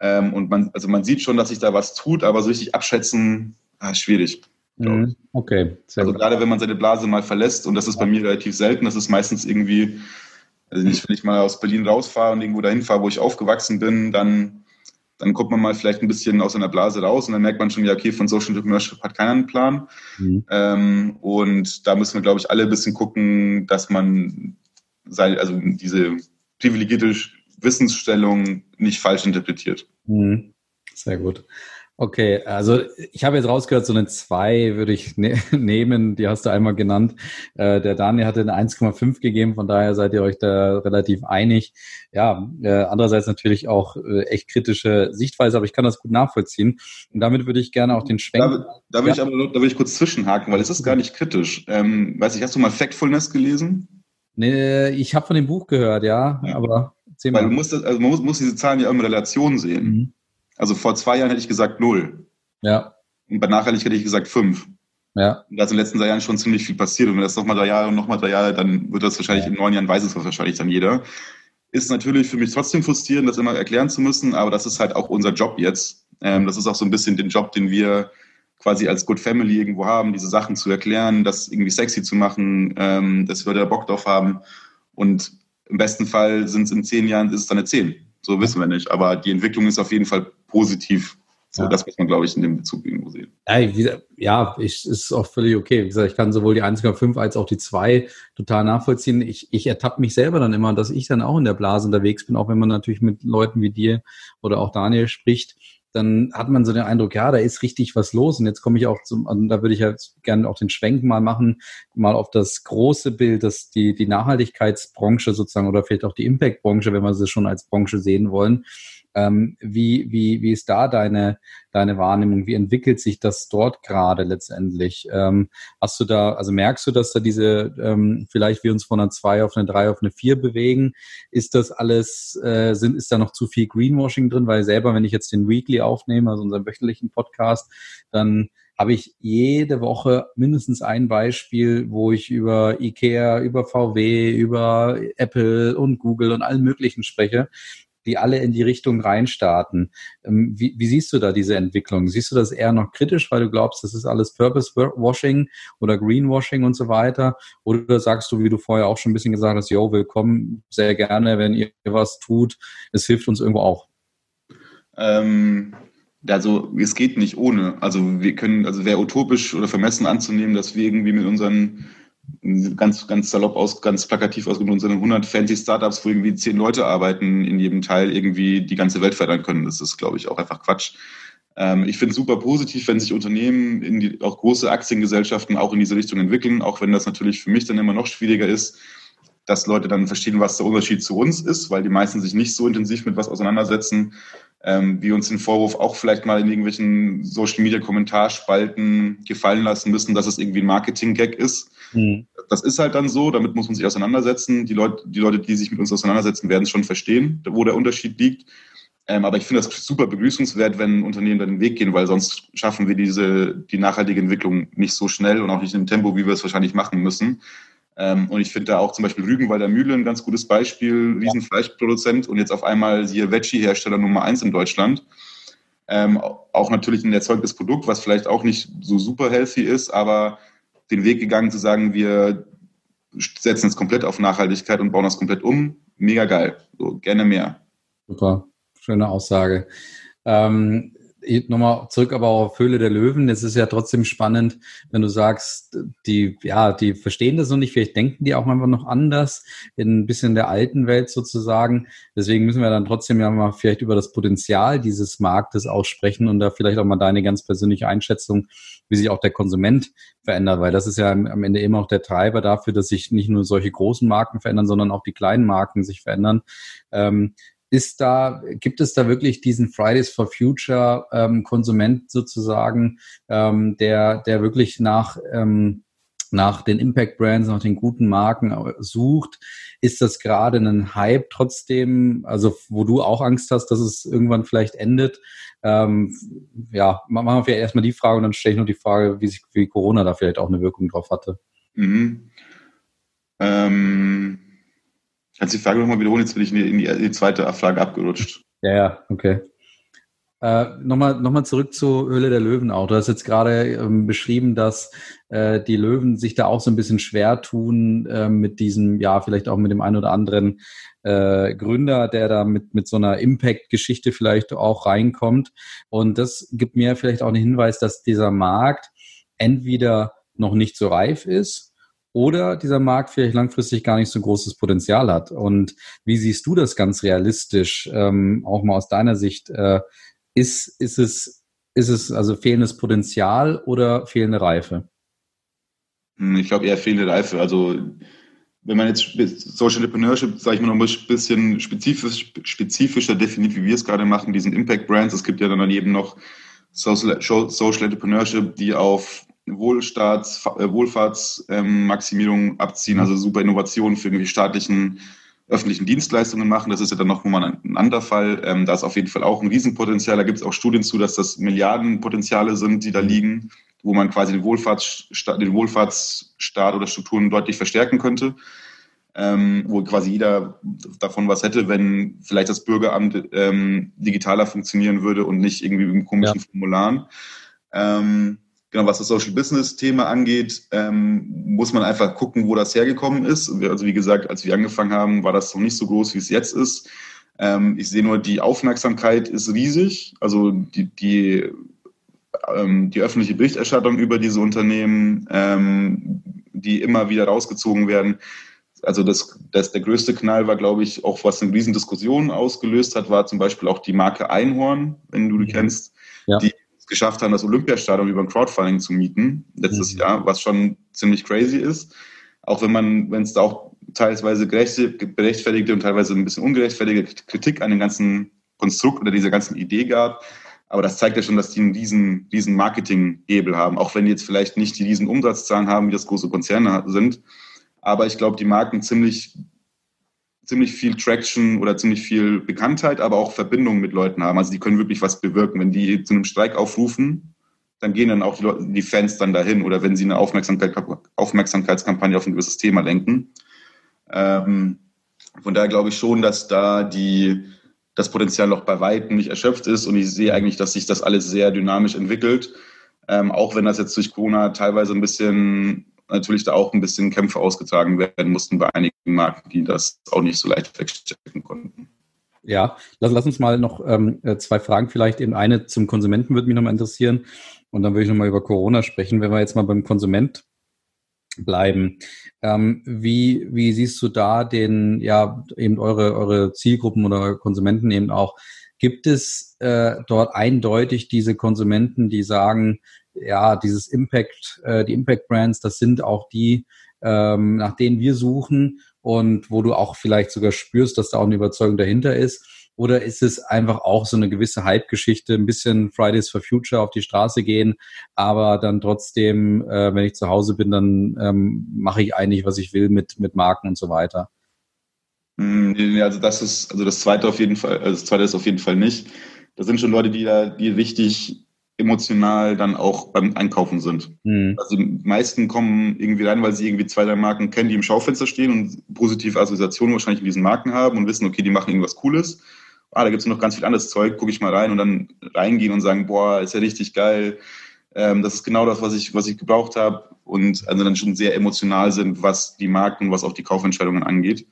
Ähm, und man, also man sieht schon, dass sich da was tut, aber so richtig abschätzen, ah, schwierig. Mhm. Okay. Sehr also gut. gerade wenn man seine Blase mal verlässt, und das ist bei mir relativ selten, das ist meistens irgendwie, also nicht, wenn ich mal aus Berlin rausfahre und irgendwo dahin fahre, wo ich aufgewachsen bin, dann, dann kommt man mal vielleicht ein bisschen aus seiner Blase raus und dann merkt man schon, ja, okay, von Social Entrepreneurship hat keiner einen Plan. Mhm. Ähm, und da müssen wir, glaube ich, alle ein bisschen gucken, dass man sei, also diese privilegierte Wissensstellung nicht falsch interpretiert. Mhm. Sehr gut. Okay, also ich habe jetzt rausgehört, so eine 2 würde ich ne nehmen, die hast du einmal genannt. Äh, der Daniel hatte eine 1,5 gegeben, von daher seid ihr euch da relativ einig. Ja, äh, andererseits natürlich auch äh, echt kritische Sichtweise, aber ich kann das gut nachvollziehen. Und damit würde ich gerne auch den Schwenk... Da, da will ja. ich aber da will ich kurz zwischenhaken, weil es ist gar nicht kritisch. Ähm, weiß ich, hast du mal Factfulness gelesen? Nee, ich habe von dem Buch gehört, ja, ja. aber Weil du musst, also man muss, muss, diese Zahlen ja immer in Relation sehen. Mhm. Also vor zwei Jahren hätte ich gesagt null. Ja. Und bei Nachhaltigkeit hätte ich gesagt fünf. Ja. Und da ist in den letzten drei Jahren schon ziemlich viel passiert. Und wenn das nochmal drei Jahre und nochmal drei Jahre, dann wird das wahrscheinlich ja. in neun Jahren weiß es wahrscheinlich dann jeder. Ist natürlich für mich trotzdem frustrierend, das immer erklären zu müssen, aber das ist halt auch unser Job jetzt. Ähm, das ist auch so ein bisschen den Job, den wir quasi als Good Family irgendwo haben, diese Sachen zu erklären, das irgendwie sexy zu machen, ähm, dass wir da Bock drauf haben. Und Im besten Fall sind es in zehn Jahren, ist es dann eine zehn. So wissen wir nicht. Aber die Entwicklung ist auf jeden Fall positiv. So, ja. das muss man, glaube ich, in dem Bezug irgendwo sehen. Ja, ich, ist auch völlig okay. Wie gesagt, ich kann sowohl die 1,5 als auch die 2 total nachvollziehen. Ich, ich ertappe mich selber dann immer, dass ich dann auch in der Blase unterwegs bin, auch wenn man natürlich mit Leuten wie dir oder auch Daniel spricht dann hat man so den Eindruck, ja, da ist richtig was los. Und jetzt komme ich auch zum, also da würde ich ja gerne auch den Schwenk mal machen, mal auf das große Bild, dass die, die Nachhaltigkeitsbranche sozusagen oder vielleicht auch die Impact-Branche, wenn wir sie schon als Branche sehen wollen, ähm, wie, wie, wie ist da deine, deine Wahrnehmung? Wie entwickelt sich das dort gerade letztendlich? Ähm, hast du da, also merkst du, dass da diese, ähm, vielleicht wir uns von einer 2 auf eine 3 auf eine 4 bewegen? Ist das alles, äh, sind, ist da noch zu viel Greenwashing drin? Weil selber, wenn ich jetzt den Weekly aufnehme, also unseren wöchentlichen Podcast, dann habe ich jede Woche mindestens ein Beispiel, wo ich über IKEA, über VW, über Apple und Google und allen möglichen spreche, die alle in die Richtung reinstarten. Ähm, wie, wie siehst du da diese Entwicklung? Siehst du das eher noch kritisch, weil du glaubst, das ist alles Purpose-Washing oder Greenwashing und so weiter? Oder sagst du, wie du vorher auch schon ein bisschen gesagt hast, yo, willkommen, sehr gerne, wenn ihr was tut, es hilft uns irgendwo auch? Ähm, also es geht nicht ohne. Also wir können, also wäre utopisch oder vermessen anzunehmen, dass wir irgendwie mit unseren ganz, ganz salopp aus, ganz plakativ ausgedrückt, unsere 100 fancy Startups, wo irgendwie zehn Leute arbeiten in jedem Teil, irgendwie die ganze Welt verändern können. Das ist, glaube ich, auch einfach Quatsch. Ähm, ich finde es super positiv, wenn sich Unternehmen, in die, auch große Aktiengesellschaften auch in diese Richtung entwickeln, auch wenn das natürlich für mich dann immer noch schwieriger ist, dass Leute dann verstehen, was der Unterschied zu uns ist, weil die meisten sich nicht so intensiv mit was auseinandersetzen ähm, wir uns den Vorwurf auch vielleicht mal in irgendwelchen Social Media Kommentarspalten gefallen lassen müssen, dass es irgendwie ein Marketing-Gag ist. Mhm. Das ist halt dann so, damit muss man sich auseinandersetzen. Die Leute, die Leute, die sich mit uns auseinandersetzen, werden es schon verstehen, wo der Unterschied liegt. Ähm, aber ich finde das super begrüßungswert, wenn Unternehmen da den Weg gehen, weil sonst schaffen wir diese, die nachhaltige Entwicklung nicht so schnell und auch nicht im Tempo, wie wir es wahrscheinlich machen müssen. Ähm, und ich finde da auch zum Beispiel Rügenwalder Mühle ein ganz gutes Beispiel, Riesenfleischproduzent und jetzt auf einmal hier Veggie-Hersteller Nummer eins in Deutschland. Ähm, auch natürlich ein erzeugtes Produkt, was vielleicht auch nicht so super healthy ist, aber den Weg gegangen zu sagen, wir setzen es komplett auf Nachhaltigkeit und bauen das komplett um. Mega geil. So, gerne mehr. Super, schöne Aussage. Ähm, nochmal zurück aber auch auf Höhle der Löwen. Es ist ja trotzdem spannend, wenn du sagst, die, ja, die verstehen das noch nicht, vielleicht denken die auch einfach noch anders in ein bisschen der alten Welt sozusagen. Deswegen müssen wir dann trotzdem ja mal vielleicht über das Potenzial dieses Marktes aussprechen und da vielleicht auch mal deine ganz persönliche Einschätzung, wie sich auch der Konsument verändert, weil das ist ja am Ende immer auch der Treiber dafür, dass sich nicht nur solche großen Marken verändern, sondern auch die kleinen Marken sich verändern. Ähm, ist da, gibt es da wirklich diesen Fridays for Future ähm, Konsument sozusagen, ähm, der, der wirklich nach, ähm, nach den Impact Brands, nach den guten Marken sucht? Ist das gerade ein Hype trotzdem, also wo du auch Angst hast, dass es irgendwann vielleicht endet? Ähm, ja, machen wir erstmal die Frage und dann stelle ich noch die Frage, wie sich wie Corona da vielleicht auch eine Wirkung drauf hatte. Mhm. Ähm Kannst du die Frage nochmal wiederholen? Jetzt bin ich in die, in die, zweite Frage abgerutscht. Ja, ja, okay. Äh, nochmal, nochmal zurück zur Höhle der Löwen auch. Du hast jetzt gerade ähm, beschrieben, dass äh, die Löwen sich da auch so ein bisschen schwer tun äh, mit diesem, ja, vielleicht auch mit dem einen oder anderen äh, Gründer, der da mit, mit so einer Impact-Geschichte vielleicht auch reinkommt. Und das gibt mir vielleicht auch einen Hinweis, dass dieser Markt entweder noch nicht so reif ist oder dieser Markt vielleicht langfristig gar nicht so großes Potenzial hat. Und wie siehst du das ganz realistisch, ähm, auch mal aus deiner Sicht? Äh, ist, ist, es, ist es also fehlendes Potenzial oder fehlende Reife? Ich glaube eher fehlende Reife. Also wenn man jetzt Social Entrepreneurship, sage ich mal, noch ein bisschen spezifisch, spezifischer definiert, wie wir es gerade machen, diesen Impact Brands. Es gibt ja dann daneben noch Social, Social Entrepreneurship, die auf Wohlstaats, äh, Wohlfahrtsmaximierung ähm, abziehen, also super Innovationen für irgendwie staatlichen öffentlichen Dienstleistungen machen. Das ist ja dann nochmal ein, ein anderer Fall. Ähm, da ist auf jeden Fall auch ein Riesenpotenzial. Da gibt es auch Studien zu, dass das Milliardenpotenziale sind, die da mhm. liegen, wo man quasi den, Wohlfahrtsstaat, den Wohlfahrtsstaat oder Strukturen deutlich verstärken könnte. Ähm, wo quasi jeder davon was hätte, wenn vielleicht das Bürgeramt ähm, digitaler funktionieren würde und nicht irgendwie mit komischen ja. Formularen. Ähm, genau, was das Social Business Thema angeht, ähm, muss man einfach gucken, wo das hergekommen ist. Also wie gesagt, als wir angefangen haben, war das noch nicht so groß, wie es jetzt ist. Ähm, ich sehe nur, die Aufmerksamkeit ist riesig. Also die, die, ähm, die öffentliche Berichterstattung über diese Unternehmen, ähm, die immer wieder rausgezogen werden. Also das, das, der größte Knall war, glaube ich, auch was eine riesen Diskussion ausgelöst hat, war zum Beispiel auch die Marke Einhorn, wenn du die mhm. kennst, ja. die es geschafft haben, das Olympiastadion über ein Crowdfunding zu mieten letztes mhm. Jahr, was schon ziemlich crazy ist. Auch wenn man, wenn es da auch teilweise berechtfertigte und teilweise ein bisschen ungerechtfertigte Kritik an dem ganzen Konstrukt oder dieser ganzen Idee gab. Aber das zeigt ja schon, dass die einen riesen, riesen Marketing-Hebel haben, auch wenn die jetzt vielleicht nicht die riesen Umsatzzahlen haben, wie das große Konzerne sind. Aber ich glaube, die Marken ziemlich, ziemlich viel Traction oder ziemlich viel Bekanntheit, aber auch Verbindung mit Leuten haben. Also die können wirklich was bewirken. Wenn die zu einem Streik aufrufen, dann gehen dann auch die, Leute, die Fans dann dahin oder wenn sie eine Aufmerksamkeit, Aufmerksamkeitskampagne auf ein gewisses Thema lenken. Ähm, von daher glaube ich schon, dass da die, das Potenzial noch bei Weitem nicht erschöpft ist und ich sehe eigentlich, dass sich das alles sehr dynamisch entwickelt. Ähm, auch wenn das jetzt durch Corona teilweise ein bisschen, natürlich da auch ein bisschen Kämpfe ausgetragen werden mussten bei einigen Marken, die das auch nicht so leicht wegstecken konnten. Ja, lass, lass uns mal noch ähm, äh, zwei Fragen vielleicht. Eben eine zum Konsumenten würde mich nochmal interessieren und dann würde ich nochmal über Corona sprechen. Wenn wir jetzt mal beim Konsument bleiben. Ähm, wie, wie siehst du da den, ja, eben eure, eure Zielgruppen oder Konsumenten eben auch? Gibt es äh, dort eindeutig diese Konsumenten, die sagen, ja, dieses Impact, äh, die Impact Brands, das sind auch die, ähm, nach denen wir suchen und wo du auch vielleicht sogar spürst, dass da auch eine Überzeugung dahinter ist? Oder ist es einfach auch so eine gewisse Hype-Geschichte, ein bisschen Fridays for Future auf die Straße gehen, aber dann trotzdem, äh, wenn ich zu Hause bin, dann ähm, mache ich eigentlich, was ich will mit, mit Marken und so weiter? Mm, also das ist, also das zweite auf jeden Fall, also das zweite ist auf jeden Fall nicht. Das sind schon Leute, die da, die richtig emotional dann auch beim Einkaufen sind. Mhm. Also die meisten kommen irgendwie rein, weil sie irgendwie zwei, drei Marken kennen, die im Schaufenster stehen und positive Assoziationen wahrscheinlich mit diesen Marken haben und wissen, okay, die machen irgendwas Cooles ah, da gibt es noch ganz viel anderes Zeug, gucke ich mal rein und dann reingehen und sagen, boah, ist ja richtig geil. Ähm, das ist genau das, was ich, was ich gebraucht habe. Und also dann schon sehr emotional sind, was die Marken, was auch die Kaufentscheidungen angeht.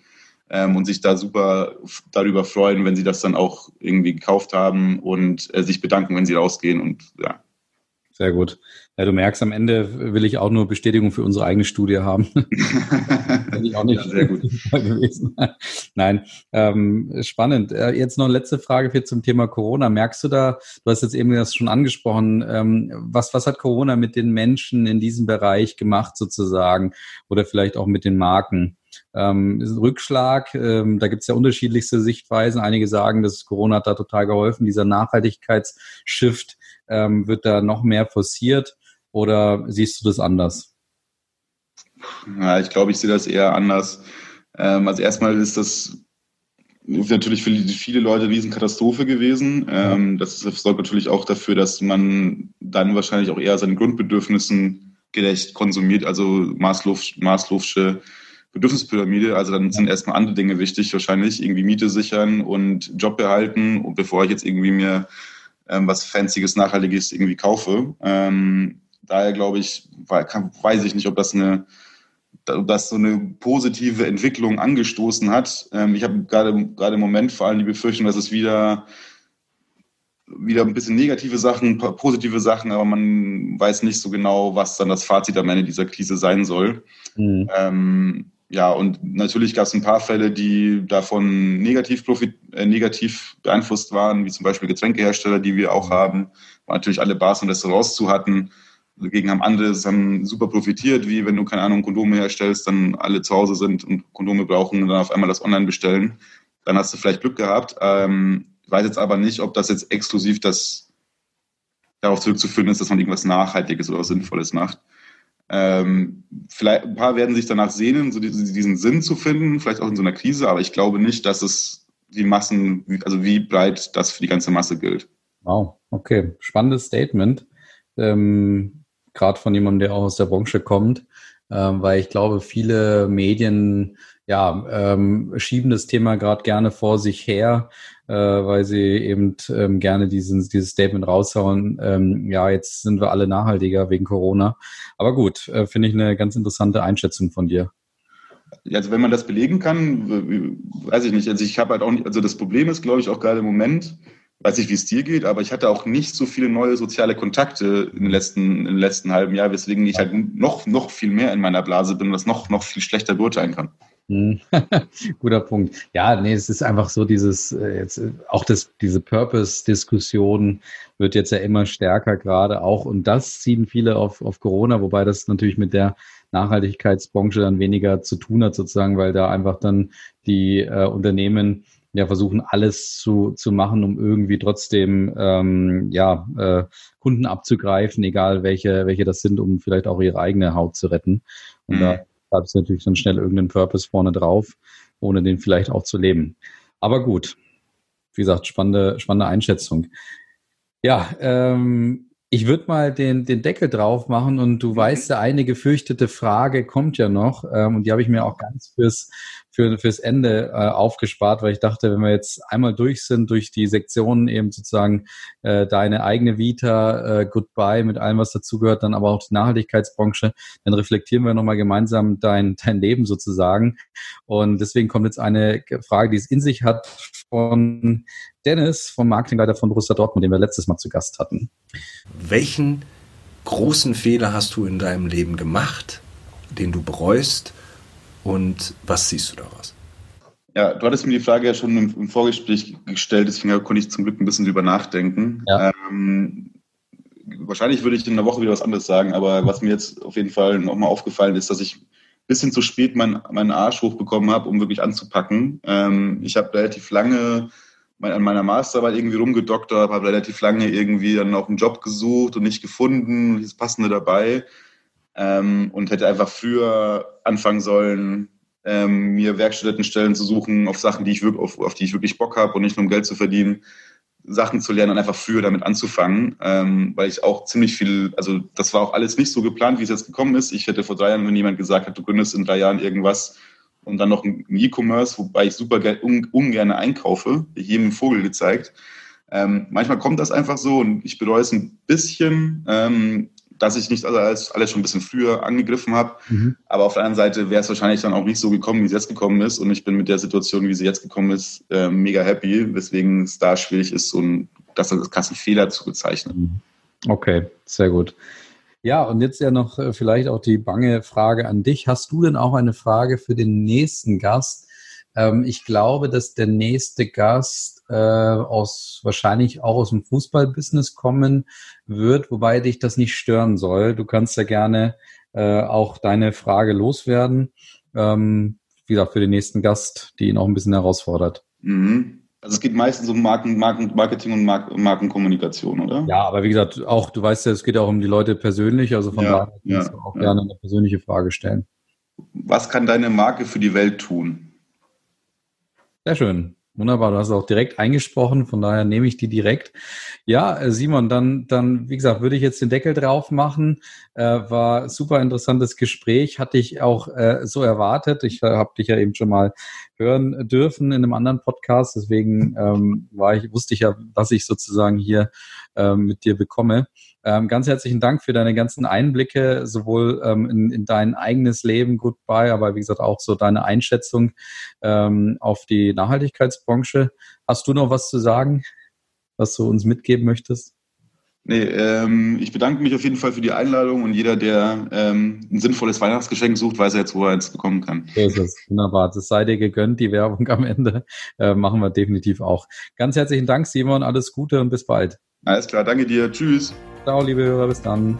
Ähm, und sich da super darüber freuen, wenn sie das dann auch irgendwie gekauft haben und äh, sich bedanken, wenn sie rausgehen. Und ja, sehr gut. Ja, du merkst, am Ende will ich auch nur Bestätigung für unsere eigene Studie haben. ich auch nicht ja, sehr gut gewesen. Nein, ähm, spannend. Äh, jetzt noch eine letzte Frage für zum Thema Corona. Merkst du da, du hast jetzt eben das schon angesprochen, ähm, was, was hat Corona mit den Menschen in diesem Bereich gemacht sozusagen oder vielleicht auch mit den Marken? Ähm, Rückschlag, ähm, da gibt es ja unterschiedlichste Sichtweisen. Einige sagen, dass Corona hat da total geholfen, dieser Nachhaltigkeitsshift ähm, wird da noch mehr forciert oder siehst du das anders? Ja, ich glaube, ich sehe das eher anders. Ähm, also erstmal ist das natürlich für viele Leute eine Riesenkatastrophe gewesen. Ähm, das sorgt natürlich auch dafür, dass man dann wahrscheinlich auch eher seinen Grundbedürfnissen gerecht konsumiert, also Maßlof, Maßlofsche Bedürfnispyramide. Also dann sind erstmal andere Dinge wichtig, wahrscheinlich irgendwie Miete sichern und Job behalten. Und bevor ich jetzt irgendwie mir ähm, was Fancyes, Nachhaltiges irgendwie kaufe. Ähm, daher glaube ich, weiß ich nicht, ob das eine ob das so eine positive Entwicklung angestoßen hat. Ähm, ich habe gerade gerade im Moment vor allem die Befürchtung, dass es wieder wieder ein bisschen negative Sachen, positive Sachen, aber man weiß nicht so genau, was dann das Fazit am Ende dieser Krise sein soll. Mhm. Ähm, ja, und natürlich gab es ein paar Fälle, die davon negativ, profit, äh, negativ beeinflusst waren, wie zum Beispiel Getränkehersteller, die wir auch haben, wo natürlich alle Bars und Restaurants zu hatten. Dagegen haben andere haben super profitiert, wie wenn du, keine Ahnung, Kondome herstellst, dann alle zu Hause sind und Kondome brauchen und dann auf einmal das online bestellen. Dann hast du vielleicht Glück gehabt. Ähm, ich weiß jetzt aber nicht, ob das jetzt exklusiv das darauf zurückzuführen ist, dass man irgendwas Nachhaltiges oder Sinnvolles macht. Ähm, vielleicht ein paar werden sich danach sehnen, so diesen, Sinn zu finden, vielleicht auch in so einer Krise, aber ich glaube nicht, dass es die Massen, also wie breit das für die ganze Masse gilt. Wow, okay, spannendes Statement. Ähm, Gerade von jemandem, der auch aus der Branche kommt. ähm, weil ich glaube, viele Medien ja, ähm, schieben das Thema gerade gerne vor sich her, äh, weil sie eben ähm, gerne diesen, dieses Statement raushauen, ähm, ja, jetzt sind wir alle nachhaltiger wegen Corona. Aber gut, äh, finde ich eine ganz interessante Einschätzung von dir. Also wenn man das belegen kann, weiß ich nicht. Also ich habe halt auch nicht, also das Problem ist, glaube ich, auch gerade im Moment, weiß ich, wie es dir geht, aber ich hatte auch nicht so viele neue soziale Kontakte im letzten, im letzten halben Jahr, weswegen ich halt noch, noch viel mehr in meiner Blase bin und das noch, noch viel schlechter beurteilen kann. Hm. Guter Punkt. Ja, nee, es ist einfach so dieses, äh, jetzt, auch das, diese Purpose-Diskussion wird jetzt ja immer stärker gerade auch und das ziehen viele auf, auf Corona, wobei das natürlich mit der Nachhaltigkeitsbranche dann weniger zu tun hat sozusagen, weil da einfach dann die äh, Unternehmen ja versuchen alles zu, zu machen, um irgendwie trotzdem ähm, ja äh, Kunden abzugreifen, egal welche welche das sind, um vielleicht auch ihre eigene Haut zu retten. Und mhm. da schreibst du natürlich dann schnell irgendeinen Purpose vorne drauf, ohne den vielleicht auch zu leben. Aber gut, wie gesagt, spannende, spannende Einschätzung. Ja, ähm, ich würde mal den, den Deckel drauf machen und du weißt ja, eine gefürchtete Frage kommt ja noch ähm, und die habe ich mir auch ganz fürs, für, fürs Ende äh, aufgespart, weil ich dachte, wenn wir jetzt einmal durch sind, durch die Sektionen eben sozusagen äh, deine eigene Vita, äh, Goodbye mit allem, was dazugehört, dann aber auch die Nachhaltigkeitsbranche, dann reflektieren wir nochmal gemeinsam dein, dein Leben sozusagen. Und deswegen kommt jetzt eine Frage, die es in sich hat von Dennis vom Marketingleiter von Borussia Dortmund, den wir letztes Mal zu Gast hatten. Welchen großen Fehler hast du in deinem Leben gemacht, den du bereust und was siehst du daraus? Ja, du hattest mir die Frage ja schon im, im Vorgespräch gestellt, deswegen konnte ich zum Glück ein bisschen drüber nachdenken. Ja. Ähm, wahrscheinlich würde ich in einer Woche wieder was anderes sagen, aber was mir jetzt auf jeden Fall nochmal aufgefallen ist, dass ich ein bisschen zu spät meinen, meinen Arsch hochbekommen habe, um wirklich anzupacken. Ähm, ich habe relativ lange an meiner Masterarbeit irgendwie rumgedoktert, habe relativ lange irgendwie dann auch einen Job gesucht und nicht gefunden, das Passende dabei ähm, und hätte einfach früher anfangen sollen, ähm, mir Werkstudentenstellen zu suchen auf Sachen, die ich auf, auf die ich wirklich Bock habe und nicht nur um Geld zu verdienen, Sachen zu lernen und einfach früher damit anzufangen, ähm, weil ich auch ziemlich viel, also das war auch alles nicht so geplant, wie es jetzt gekommen ist. Ich hätte vor drei Jahren, wenn jemand gesagt hat, du gründest in drei Jahren irgendwas, und dann noch ein E-Commerce, wobei ich super un ungern einkaufe, jedem Vogel gezeigt. Ähm, manchmal kommt das einfach so und ich bereue es ein bisschen, ähm, dass ich nicht alles, alles schon ein bisschen früher angegriffen habe. Mhm. Aber auf der anderen Seite wäre es wahrscheinlich dann auch nicht so gekommen, wie es jetzt gekommen ist. Und ich bin mit der Situation, wie sie jetzt gekommen ist, äh, mega happy, weswegen es da schwierig ist, so ein, das als Kassenfehler zu bezeichnen. Okay, sehr gut. Ja, und jetzt ja noch äh, vielleicht auch die bange Frage an dich. Hast du denn auch eine Frage für den nächsten Gast? Ähm, ich glaube, dass der nächste Gast äh, aus wahrscheinlich auch aus dem Fußballbusiness kommen wird, wobei dich das nicht stören soll. Du kannst ja gerne äh, auch deine Frage loswerden. Ähm, wie gesagt, für den nächsten Gast, die ihn auch ein bisschen herausfordert. Mhm. Also es geht meistens um Marken, Marken, Marketing und Mark Markenkommunikation, oder? Ja, aber wie gesagt, auch du weißt ja, es geht ja auch um die Leute persönlich, also von ja, daher kannst ja, du auch ja. gerne eine persönliche Frage stellen. Was kann deine Marke für die Welt tun? Sehr schön. Wunderbar, du hast auch direkt eingesprochen, von daher nehme ich die direkt. Ja, äh, Simon, dann, dann, wie gesagt, würde ich jetzt den Deckel drauf machen. Äh, war super interessantes Gespräch, hatte ich auch äh, so erwartet. Ich äh, habe dich ja eben schon mal hören dürfen in einem anderen Podcast, deswegen ähm, war ich, wusste ich ja, was ich sozusagen hier ähm, mit dir bekomme. Ähm, ganz herzlichen Dank für deine ganzen Einblicke, sowohl ähm, in, in dein eigenes Leben, Goodbye, aber wie gesagt auch so deine Einschätzung ähm, auf die Nachhaltigkeitsbranche. Hast du noch was zu sagen, was du uns mitgeben möchtest? Nee, ähm, ich bedanke mich auf jeden Fall für die Einladung und jeder, der ähm, ein sinnvolles Weihnachtsgeschenk sucht, weiß jetzt, wo er eins bekommen kann. So ist es. Wunderbar. Das sei dir gegönnt, die Werbung am Ende. Äh, machen wir definitiv auch. Ganz herzlichen Dank, Simon. Alles Gute und bis bald. Alles klar. Danke dir. Tschüss. Ciao, liebe Hörer, bis dann.